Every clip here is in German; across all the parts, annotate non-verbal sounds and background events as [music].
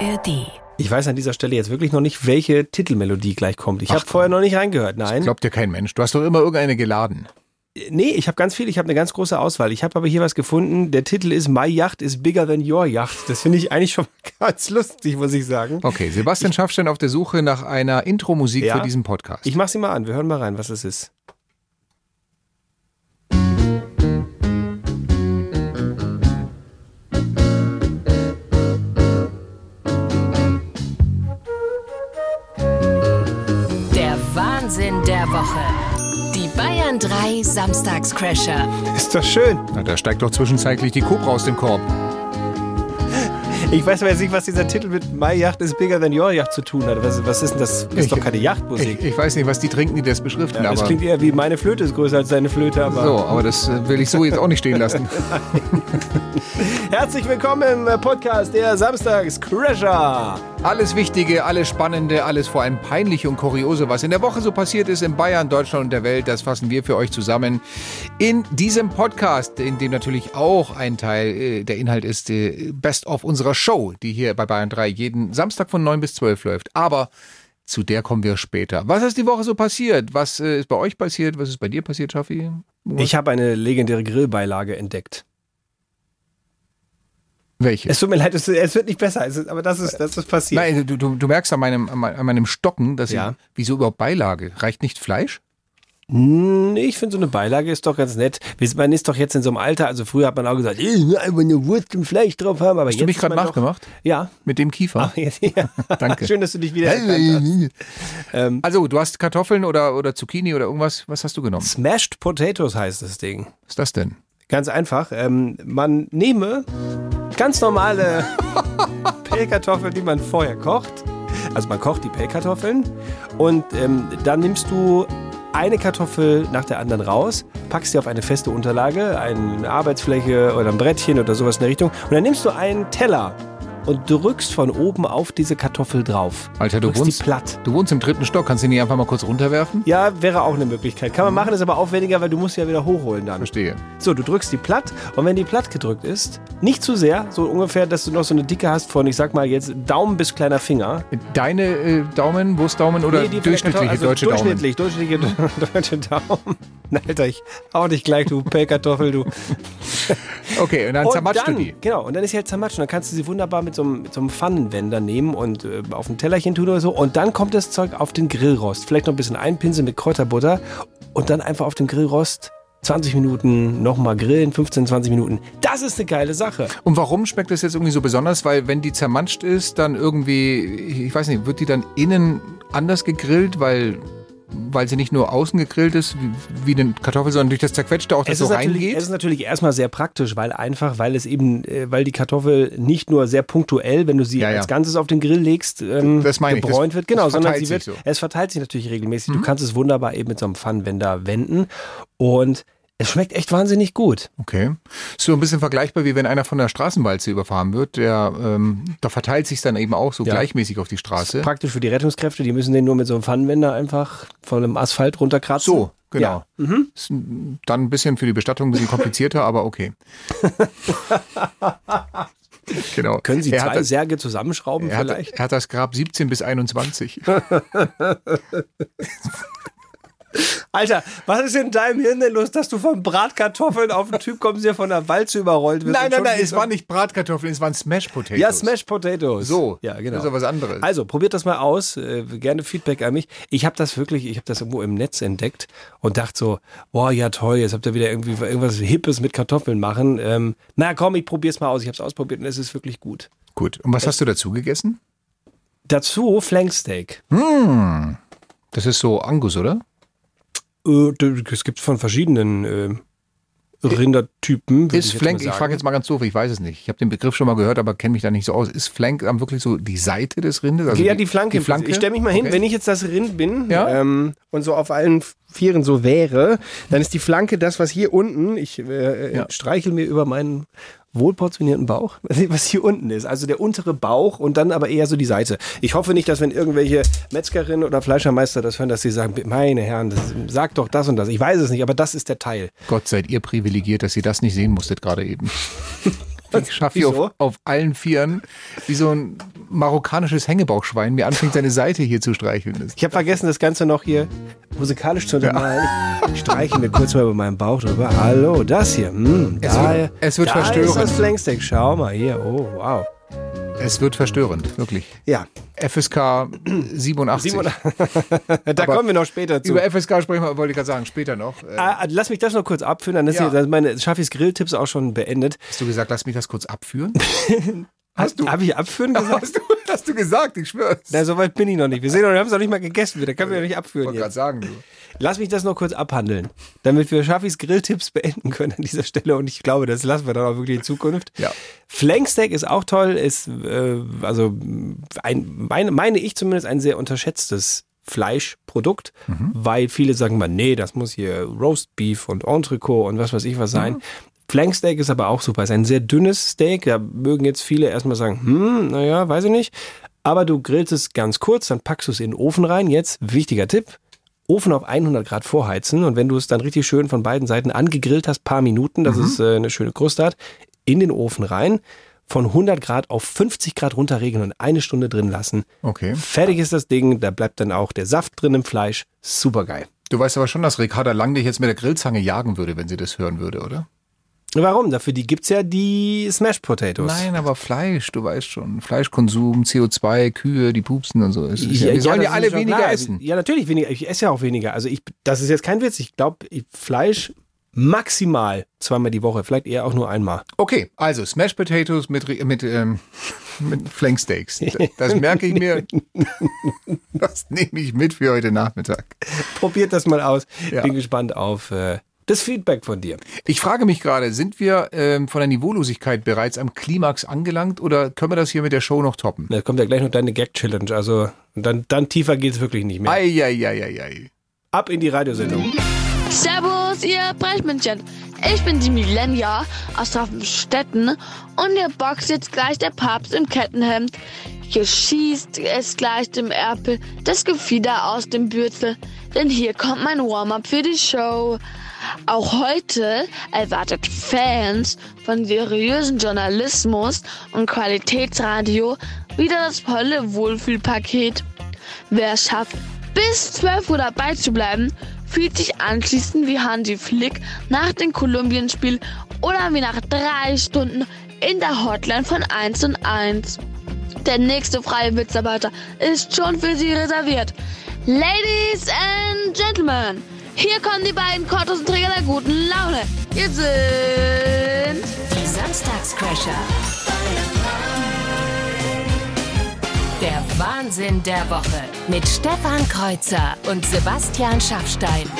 ARD. Ich weiß an dieser Stelle jetzt wirklich noch nicht, welche Titelmelodie gleich kommt. Ich habe vorher noch nicht reingehört. Nein. Glaubt dir kein Mensch. Du hast doch immer irgendeine geladen. Nee, ich habe ganz viel, ich habe eine ganz große Auswahl. Ich habe aber hier was gefunden. Der Titel ist My Yacht is bigger than your Yacht. Das finde ich eigentlich schon [laughs] ganz lustig, muss ich sagen. Okay, Sebastian Schaffstein auf der Suche nach einer Intro-Musik Ja. für diesen Podcast. Ich mach sie mal an. Wir hören mal rein, was es ist. Der Woche. Die Bayern 3 Samstagscrasher. Ist doch schön. Na, da steigt doch zwischenzeitlich die Cobra aus dem Korb. Ich weiß aber jetzt nicht, was dieser Titel mit My Yacht is bigger than your Yacht zu tun hat. Was, was ist denn das? Das ist Ich- doch keine Yachtmusik. Ich, ich weiß nicht, was die trinken, die das beschriften, Ja, das aber. klingt eher wie meine Flöte ist größer als deine Flöte, aber. so, aber das äh, will ich so jetzt auch nicht stehen lassen. [laughs] Herzlich willkommen im Podcast der Samstags Alles Wichtige, alles Spannende, alles vor allem Peinliche und Kuriose, was in der Woche so passiert ist in Bayern, Deutschland und der Welt, das fassen wir für euch zusammen in diesem Podcast, in dem natürlich auch ein Teil äh, der Inhalt ist, äh, Best of unserer Show, die hier bei Bayern 3 jeden Samstag von 9 bis 12 läuft. Aber zu der kommen wir später. Was ist die Woche so passiert? Was äh, ist bei euch passiert? Was ist bei dir passiert, Schaffi? Ich habe eine legendäre Grillbeilage entdeckt. Welche? Es tut mir leid, es, es wird nicht besser, es aber das ist, das ist passiert. Nein, du, du, du merkst an meinem, an mein- an meinem Stocken, dass Ja. ich, wieso überhaupt Beilage? Reicht nicht Fleisch? Nee, ich finde so eine Beilage ist doch ganz nett. Man ist doch jetzt in so einem Alter, also früher hat man auch gesagt, ich will einfach eine Wurst und Fleisch drauf haben, aber Hast jetzt du mich gerade nachgemacht? Ja. Mit dem Kiefer? Ach, jetzt, ja. [laughs] Danke. Schön, dass du dich wieder erkannt hast. [laughs] Also, du hast Kartoffeln oder, oder Zucchini oder irgendwas. Was hast du genommen? Smashed Potatoes heißt das Ding. Was ist das denn? Ganz einfach. Ähm, man nehme ganz normale [laughs] Pellkartoffeln, die man vorher kocht. Also man kocht die Pellkartoffeln und ähm, dann nimmst du eine Kartoffel nach der anderen raus, packst sie auf eine feste Unterlage, eine Arbeitsfläche oder ein Brettchen oder sowas in der Richtung und dann nimmst du einen Teller und drückst von oben auf diese Kartoffel drauf. Alter, du drückst wohnst, die platt. du wohnst im dritten Stock. Kannst du die nicht einfach mal kurz runterwerfen? Ja, wäre auch eine Möglichkeit. Kann man machen, ist aber aufwendiger, weil du musst sie ja wieder hochholen dann. Verstehe. So, du drückst die platt und wenn die platt gedrückt ist, nicht zu sehr, so ungefähr, dass du noch so eine Dicke hast von, ich sag mal jetzt Daumen bis kleiner Finger. Deine äh, Daumen, Wurstdaumen oder Nee, die durchschnittliche also deutsche durchschnittlich, durchschnittliche [laughs] deutsche Daumen. [laughs] Alter, ich hau dich gleich, du Pellkartoffel, du. [laughs] Okay, und dann Und zermatschst dann, du die. Genau, und dann ist sie halt zermatscht. Und dann kannst du sie wunderbar mit so einem, mit so einem Pfannenwender nehmen und äh, auf ein Tellerchen tun oder so. Und dann kommt das Zeug auf den Grillrost. Vielleicht noch ein bisschen einpinseln mit Kräuterbutter und dann einfach auf dem Grillrost 20 Minuten nochmal grillen, 15, 20 Minuten. Das ist eine geile Sache. Und warum schmeckt das jetzt irgendwie so besonders? Weil wenn die zermanscht ist, dann irgendwie, ich weiß nicht, wird die dann innen anders gegrillt, weil, weil sie nicht nur außen gegrillt ist, wie, wie eine Kartoffel, sondern durch das Zerquetschte auch das Es so reingeht? es ist natürlich erstmal sehr praktisch, weil einfach, weil es eben, äh, weil die Kartoffel nicht nur sehr punktuell, wenn du sie Ja, ja. als Ganzes auf den Grill legst, ähm, gebräunt wird, genau, sondern sie wird, so. Mhm. es verteilt sich natürlich regelmäßig. Du kannst es wunderbar eben mit so einem Pfannenwender wenden und es schmeckt echt wahnsinnig gut. Okay. Ist so ein bisschen vergleichbar, wie wenn einer von der Straßenwalze überfahren wird. Der, ähm, da verteilt sich dann eben auch so Ja. gleichmäßig auf die Straße. Praktisch für die Rettungskräfte, die müssen den nur mit so einem Pfannenwender einfach von einem Asphalt runterkratzen. So, genau. Ja. Mhm. Ist dann ein bisschen für die Bestattung ein bisschen [laughs] komplizierter, aber okay. [laughs] genau. Können Sie zwei das- Särge zusammenschrauben er, hat, vielleicht? er hat das Grab 17 bis 21. [laughs] Alter, was ist in deinem Hirn denn los, dass du von Bratkartoffeln auf einen Typ kommst, der von der Walze überrollt wird? nein, nein, nein, es waren nicht Bratkartoffeln, es waren Smash Potatoes. Ja, Smash Potatoes. So, ja, genau. das ist ja was anderes. Also, probiert das mal aus. Äh, gerne Feedback an mich. Ich habe das wirklich, ich habe das irgendwo im Netz entdeckt und dachte so, boah, ja toll, jetzt habt ihr wieder irgendwie irgendwas Hippes mit Kartoffeln machen. Ähm, na komm, ich probier's mal aus. Ich habe es ausprobiert und es ist wirklich gut. Gut. Und was hast du dazu gegessen? Dazu Flanksteak. Das ist so Angus, oder? Äh, es gibt von verschiedenen äh, Rindertypen. Ist ich Flank, ich frage jetzt mal ganz doof, ich weiß es nicht. Ich habe den Begriff schon mal gehört, aber kenne mich da nicht so aus. Ist Flank dann wirklich so die Seite des Rindes? Also ja, die Flanke. Die Flanke? Ich stelle mich mal hin, Okay. wenn ich jetzt das Rind bin Ja. ähm, und so auf allen Vieren so wäre, dann ist die Flanke das, was hier unten, ich äh, Ja. streichel mir über meinen wohlportionierten Bauch, [laughs] was hier unten ist. Also der untere Bauch und dann aber eher so die Seite. Ich hoffe nicht, dass wenn irgendwelche Metzgerinnen oder Fleischermeister das hören, dass sie sagen, meine Herren, das, sag doch das und das. Ich weiß es nicht, aber das ist der Teil. Gott seid ihr privilegiert, dass ihr das nicht sehen musstet gerade eben. [laughs] Ich schaffe hier auf, auf allen Vieren wie so ein marokkanisches Hängebauchschwein mir anfängt, seine Seite hier zu streicheln. Ich habe vergessen, das Ganze noch hier musikalisch zu untermalen. Ich streiche mir kurz mal über meinen Bauch drüber. Hallo, das hier. Hm, Es da, wird- es wird da verstörend. ist das Flanksteak. Schau mal hier. Oh, wow. Es wird verstörend, wirklich. Ja, FSK 87. Simon, da kommen wir noch später zu. Über FSK sprechen wir, wollte ich gerade sagen, später noch. Äh, Ah, lass mich das noch kurz abführen, dann ist Ja. hier- meine Schafis Grilltipps auch schon beendet. Hast du gesagt, lass mich das kurz abführen? [laughs] Hast du? Habe ich abführen [laughs] gesagt? Hast du, hast du gesagt, ich schwör's. Na, so weit bin ich noch nicht. Wir sehen wir haben es noch nicht mal gegessen. Da können wir ja nicht Ich abführen wollte gerade sagen, du. Lass mich das noch kurz abhandeln, damit wir Schafis Grilltipps beenden können an dieser Stelle. Und ich glaube, das lassen wir dann auch wirklich in Zukunft. Ja. Flanksteak ist auch toll, ist äh, also ein, meine, meine ich zumindest ein sehr unterschätztes Fleischprodukt, weil viele sagen mal, nee, das muss hier Roast Beef und Entrecot und was weiß ich was sein. Flanksteak ist aber auch super. Ist ein sehr dünnes Steak. Da mögen jetzt viele erstmal sagen, hm, naja, weiß ich nicht. Aber du grillst es ganz kurz, dann packst du es in den Ofen rein. Jetzt, wichtiger Tipp, Ofen auf 100 Grad vorheizen und wenn du es dann richtig schön von beiden Seiten angegrillt hast, paar Minuten, dass es äh, eine schöne Kruste hat, in den Ofen rein, von 100 Grad auf 50 Grad runterregeln und eine Stunde drin lassen. Okay. Fertig ist das Ding, da bleibt dann auch der Saft drin im Fleisch. Super geil. Du weißt aber schon, dass Ricarda Lang dich jetzt mit der Grillzange jagen würde, wenn sie das hören würde, oder? Warum? Dafür die gibt's ja die Smash Potatoes. Nein, aber Fleisch, du weißt schon. Fleischkonsum, CO2, Kühe, die pupsen und so. Es ist ja, wir sollen ja, alle weniger klar. essen. Ja, natürlich weniger. Ich esse ja auch weniger. Also ich, das ist jetzt kein Witz. Ich glaube, Fleisch maximal zweimal die Woche, vielleicht eher auch nur einmal. Okay, also Smash Potatoes mit, mit, ähm, [laughs] mit Flanksteaks. Das merke ich mir. [laughs] Das nehme ich mit für heute Nachmittag. Probiert das mal aus. Ja. Bin gespannt auf äh, das Feedback von dir. Ich frage mich gerade, sind wir ähm, von der Niveaulosigkeit bereits am Klimax angelangt oder können wir das hier mit der Show noch toppen? Da kommt ja gleich noch deine Gag-Challenge. Also dann, dann tiefer geht's wirklich nicht mehr. Eieieiei. Ab in die Radiosendung. Servus, ihr Brechmännchen. Ich bin die Millennia aus Hafenstetten und ihr boxt jetzt gleich der Papst im Kettenhemd. Hier schießt es gleich dem Erpel das Gefieder aus dem Bürzel, denn hier kommt mein Warm-up für die Show. Auch heute erwartet Fans von seriösen Journalismus und Qualitätsradio wieder das volle Wohlfühlpaket. Wer es schafft, bis 12 Uhr dabei zu bleiben, fühlt sich anschließend wie Hansi Flick nach dem Kolumbienspiel oder wie nach drei Stunden in der Hotline von 1 und 1. Der nächste freie Mitarbeiter ist schon für Sie reserviert. Ladies and Gentlemen, hier kommen die beiden Kortosenträger der guten Laune. Hier sind... Die Samstagscrasher. Der Wahnsinn der Woche mit Stefan Kreuzer und Sebastian Schaffstein.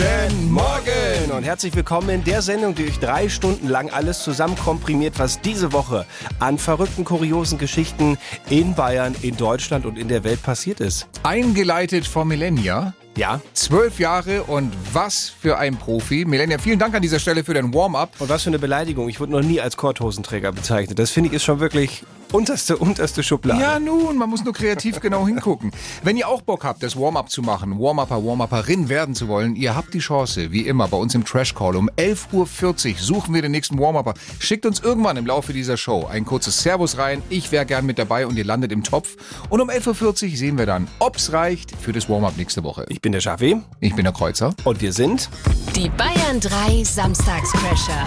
Guten Morgen und herzlich willkommen in der Sendung, die euch drei Stunden lang alles zusammen komprimiert, was diese Woche an verrückten, kuriosen Geschichten in Bayern, in Deutschland und in der Welt passiert ist. Eingeleitet von Millennia. Ja. Zwölf Jahre und was für ein Profi. Millennia, vielen Dank an dieser Stelle für dein Warm-up. Und was für eine Beleidigung. Ich wurde noch nie als Korthosenträger bezeichnet. Das finde ich ist schon wirklich unterste, unterste Schublade. Ja, nun, man muss nur kreativ genau hingucken. Wenn ihr auch Bock habt, das Warm-up zu machen, Warm-Upper, Warm-Upperin werden zu wollen, ihr habt die Chance, wie immer, bei uns im Trash Call um 11.40 Uhr suchen wir den nächsten Warm-Upper. Schickt uns irgendwann im Laufe dieser Show ein kurzes Servus rein. Ich wäre gern mit dabei und ihr landet im Topf. Und um 11.40 Uhr sehen wir dann, ob's reicht für das Warm-up nächste Woche. Ich bin der Schaffi Ich bin der Kreuzer. und wir sind Die Bayern 3 Samstagscrasher.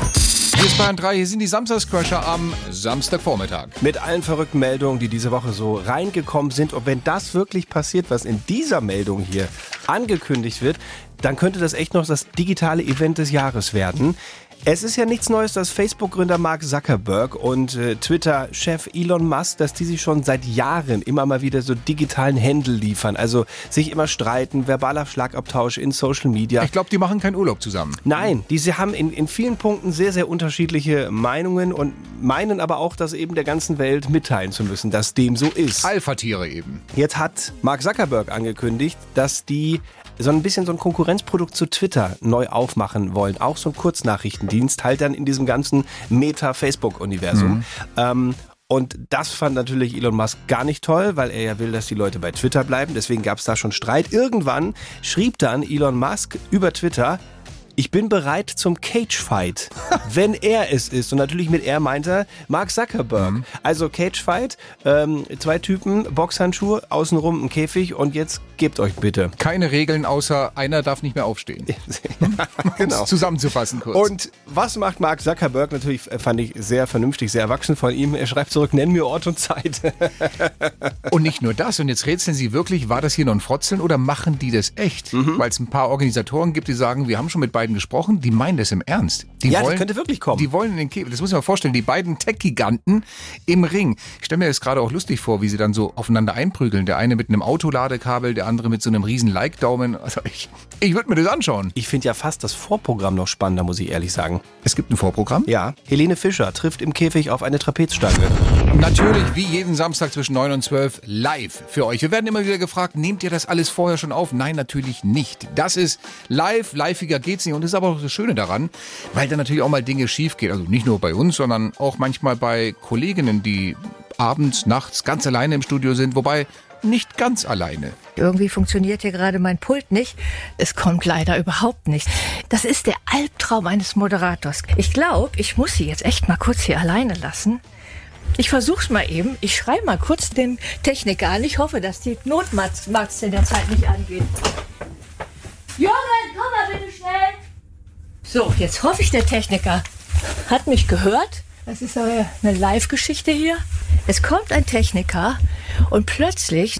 Hier ist Bayern 3, hier sind die Samstagscrasher am Samstagvormittag. mit allen verrückten Meldungen, die diese Woche so reingekommen sind. Und wenn das wirklich passiert, was in dieser Meldung hier angekündigt wird, dann könnte das echt noch das digitale Event des Jahres werden. Es ist ja nichts Neues, dass Facebook-Gründer Mark Zuckerberg und äh, Twitter-Chef Elon Musk, dass die sich schon seit Jahren immer mal wieder so digitalen Händel liefern. Also sich immer streiten, verbaler Schlagabtausch in Social Media. Ich glaube, die machen keinen Urlaub zusammen. Nein, diese haben in, in vielen Punkten sehr, sehr unterschiedliche Meinungen und meinen aber auch, das eben der ganzen Welt mitteilen zu müssen, dass dem so ist. Alpha-Tiere eben. Jetzt hat Mark Zuckerberg angekündigt, dass die so ein bisschen so ein Konkurrenzprodukt zu Twitter neu aufmachen wollen. Auch so ein Kurznachrichtendienst, halt dann in diesem ganzen Meta-Facebook-Universum. Ähm, und das fand natürlich Elon Musk gar nicht toll, weil er ja will, dass die Leute bei Twitter bleiben. Deswegen gab es da schon Streit. Irgendwann schrieb dann Elon Musk über Twitter, ich bin bereit zum Cage-Fight, [laughs] wenn er es ist. Und natürlich mit er meint er Mark Zuckerberg. Mhm. Also Cage-Fight, ähm, zwei Typen, Boxhandschuhe, außenrum ein Käfig und jetzt gebt euch bitte. Keine Regeln, außer einer darf nicht mehr aufstehen. [laughs] genau. Zusammenzufassen kurz. Und was macht Mark Zuckerberg? Natürlich äh, fand ich sehr vernünftig, sehr erwachsen von ihm. Er schreibt zurück, nenn mir Ort und Zeit. [laughs] Und nicht nur das, und jetzt rätseln Sie wirklich, war das hier nur ein Frotzeln oder machen die das echt? Mhm. Weil es ein paar Organisatoren gibt, die sagen, wir haben schon mit beiden gesprochen, die meinen das im Ernst. Die Ja, das könnte wirklich kommen. Die wollen in den Käfig, das muss sich mal vorstellen, die beiden Tech-Giganten im Ring. Ich stelle mir das gerade auch lustig vor, wie sie dann so aufeinander einprügeln. Der eine mit einem Autoladekabel, der andere mit so einem riesen Like-Daumen. Also ich, ich würde mir das anschauen. Ich finde ja fast das Vorprogramm noch spannender, muss ich ehrlich sagen. Es gibt ein Vorprogramm. Ja, Helene Fischer trifft im Käfig auf eine Trapezstange. Natürlich, wie jeden Samstag zwischen 9 und 12, live für euch. Wir werden immer wieder gefragt, nehmt ihr das alles vorher schon auf? Nein, natürlich nicht. Das ist live, liveiger geht's nicht. Und das ist aber auch das Schöne daran, weil da natürlich auch mal Dinge schief gehen. Also nicht nur bei uns, sondern auch manchmal bei Kolleginnen, die abends, nachts ganz alleine im Studio sind. Wobei, nicht ganz alleine. Irgendwie funktioniert hier gerade mein Pult nicht. Es kommt leider überhaupt nicht. Das ist der Albtraum eines Moderators. Ich glaube, ich muss Sie jetzt echt mal kurz hier alleine lassen. Ich versuch's mal eben. Ich schreibe mal kurz den Techniker an. Ich hoffe, dass die Notmatz in der Zeit nicht angeht. Jürgen, komm mal bitte schnell. So, jetzt hoffe ich, der Techniker hat mich gehört. Das ist aber eine Live-Geschichte hier. Es kommt ein Techniker und plötzlich,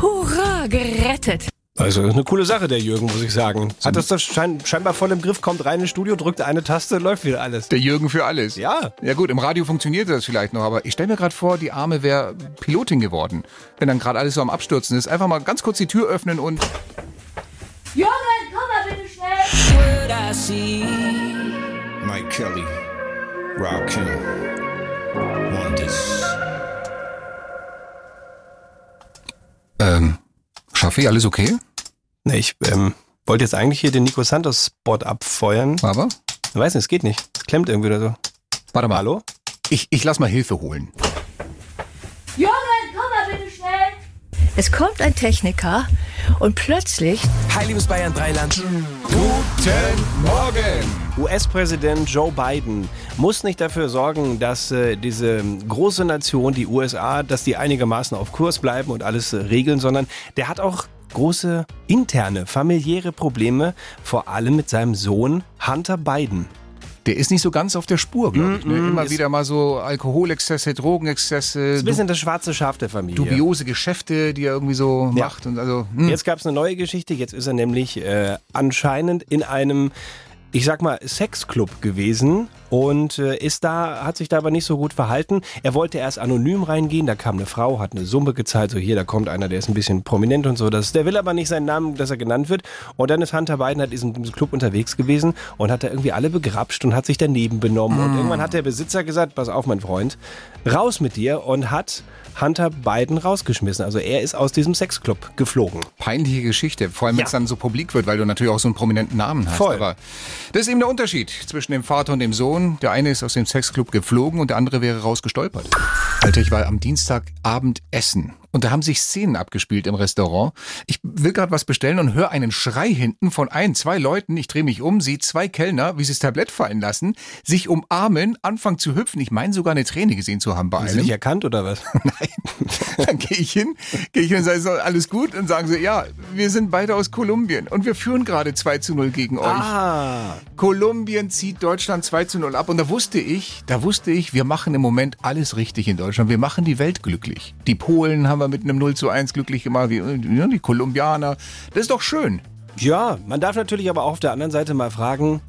hurra, gerettet. Also eine coole Sache, der Jürgen, muss ich sagen. Hat das doch schein, scheinbar voll im Griff, kommt rein ins Studio, drückt eine Taste, läuft wieder alles. Der Jürgen für alles. Ja. Ja gut, im Radio funktioniert das vielleicht noch, aber ich stelle mir gerade vor, die Arme wäre Pilotin geworden. Wenn dann gerade alles so am Abstürzen ist. Einfach mal ganz kurz die Tür öffnen und Jürgen, komm mal bitte schnell. Mike Kelly, Rakim, Wonders. ähm, Schaffi, alles okay? Ne, ich ähm, wollte jetzt eigentlich hier den Nico Santos Spot abfeuern. Aber? Ich weiß nicht, es geht nicht. Es klemmt irgendwie oder so. Warte mal. Hallo? Ich, ich lass mal Hilfe holen. Jürgen, komm mal bitte schnell. Es kommt ein Techniker und plötzlich Hi, liebes Bayern Dreiland. Guten Morgen! US-Präsident Joe Biden muss nicht dafür sorgen, dass äh, diese große Nation, die USA, dass die einigermaßen auf Kurs bleiben und alles äh, regeln, sondern der hat auch große interne, familiäre Probleme, vor allem mit seinem Sohn Hunter Biden. Der ist nicht so ganz auf der Spur, glaube ich. Ne? Immer ist- wieder mal so Alkoholexzesse, Drogenexzesse, Das ist ein bisschen das schwarze Schaf der Familie. dubiose Geschäfte, die er irgendwie so Ja. macht. Und also, hm. Jetzt gab es eine neue Geschichte. Jetzt ist er nämlich äh, anscheinend in einem, ich sag mal, Sexclub gewesen und äh, ist da, hat sich da aber nicht so gut verhalten. Er wollte erst anonym reingehen. Da kam eine Frau, hat eine Summe gezahlt. So hier, da kommt einer, der ist ein bisschen prominent und so. Das, der will aber nicht seinen Namen, dass er genannt wird. Und dann ist Hunter Biden halt in diesem Club unterwegs gewesen und hat da irgendwie alle begrapscht und hat sich daneben benommen. Und irgendwann hat der Besitzer gesagt, pass auf, mein Freund, raus mit dir und hat Hunter Biden rausgeschmissen. Also er ist aus diesem Sexclub geflogen. peinliche Geschichte. Vor allem, wenn Ja. es dann so publik wird, weil du natürlich auch so einen prominenten Namen hast. Voll. Aber das ist eben der Unterschied zwischen dem Vater und dem Sohn. Der eine ist aus dem Sexclub geflogen und der andere wäre rausgestolpert. Alter, ich war am Dienstagabend essen. Und da haben sich Szenen abgespielt im Restaurant. Ich will gerade was bestellen und höre einen Schrei hinten von ein, zwei Leuten. Ich drehe mich um, sehe zwei Kellner, wie sie das Tablett fallen lassen, sich umarmen, anfangen zu hüpfen. Ich meine sogar eine Träne gesehen zu haben bei Haben Sie einem. nicht erkannt oder was? [laughs] Dann gehe ich hin, gehe ich hin und sage, so, alles gut? Und sagen sie, ja, wir sind beide aus Kolumbien und wir führen gerade 2 zu 0 gegen euch. Ah, Kolumbien zieht Deutschland 2 zu 0 ab. Und da wusste ich, da wusste ich, wir machen im Moment alles richtig in Deutschland. Wir machen die Welt glücklich. Die Polen haben wir mit einem 0 zu 1 glücklich gemacht, die, ja, die Kolumbianer. Das ist doch schön. ja, man darf natürlich aber auch auf der anderen Seite mal fragen,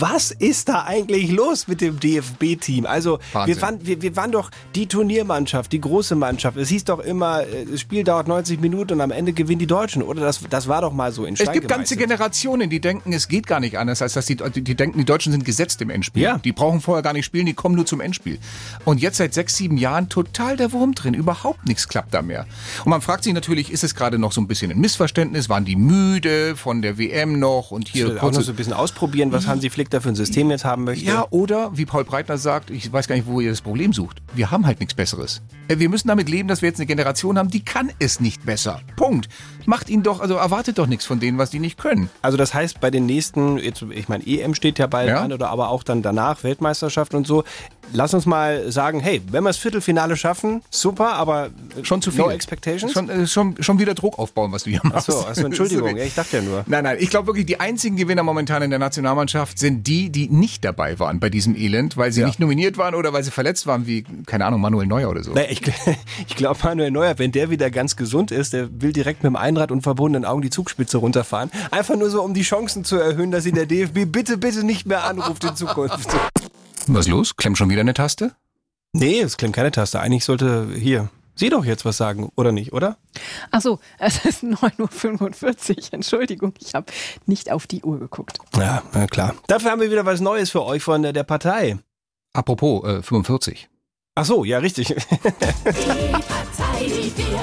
was ist da eigentlich los mit dem DFB-Team? Also, wir waren, wir, wir waren doch die Turniermannschaft, die große Mannschaft. Es hieß doch immer, äh, das Spiel dauert 90 Minuten und am Ende gewinnen die Deutschen, oder? Das, das war doch mal so in Stein Es gibt ganze gemeißelt. Generationen, die denken, es geht gar nicht anders, als dass die, die, denken, die Deutschen sind gesetzt im Endspiel. Ja. Die brauchen vorher gar nicht spielen, die kommen nur zum Endspiel. Und jetzt seit sechs, sieben Jahren total der Wurm drin. Überhaupt nichts klappt da mehr. Und man fragt sich natürlich, ist es gerade noch so ein bisschen ein Missverständnis? Waren die müde von der WM noch und hier Auch noch so ein bisschen ausprobieren, was Hansi Hansi Flick dafür ein System jetzt haben möchte. Ja, oder wie Paul Breitner sagt, ich weiß gar nicht, wo ihr das Problem sucht. Wir haben halt nichts Besseres. Äh, Wir müssen damit leben, dass wir jetzt eine Generation haben, die kann es nicht besser. Punkt. Macht ihn doch, also erwartet doch nichts von denen, was die nicht können. Also das heißt, bei den nächsten, jetzt, ich meine, EM steht ja bald Ja. an oder aber auch dann danach Weltmeisterschaft und so. Lass uns mal sagen, hey, wenn wir das Viertelfinale schaffen, super, aber äh, Schon zu viel. No expectations? Schon, äh, schon, schon wieder Druck aufbauen, was du hier machst. Achso, also [laughs] Entschuldigung, ich dachte ja nur. Nein, nein, ich glaube wirklich, die einzigen Gewinner momentan in der Nationalmannschaft sind die, die nicht dabei waren bei diesem Elend, weil sie Ja. nicht nominiert waren oder weil sie verletzt waren, wie, keine Ahnung, Manuel Neuer oder so. Naja, ich, [laughs] ich glaube, Manuel Neuer, wenn der wieder ganz gesund ist, der will direkt mit dem Einrad und verbundenen Augen die Zugspitze runterfahren. Einfach nur so, um die Chancen zu erhöhen, dass ihn der DFB bitte, bitte nicht mehr anruft in Zukunft. Was ist los? Klemmt schon wieder eine Taste? Nee, es klemmt keine Taste. Eigentlich sollte hier Sie doch jetzt was sagen, oder nicht, oder? Ach so, es ist 9.45 Uhr. Entschuldigung, ich habe nicht auf die Uhr geguckt. Ja, na klar. Dafür haben wir wieder was Neues für euch von der, der Partei. Apropos, äh, 45. Ach so, ja, richtig. Die Partei, die wir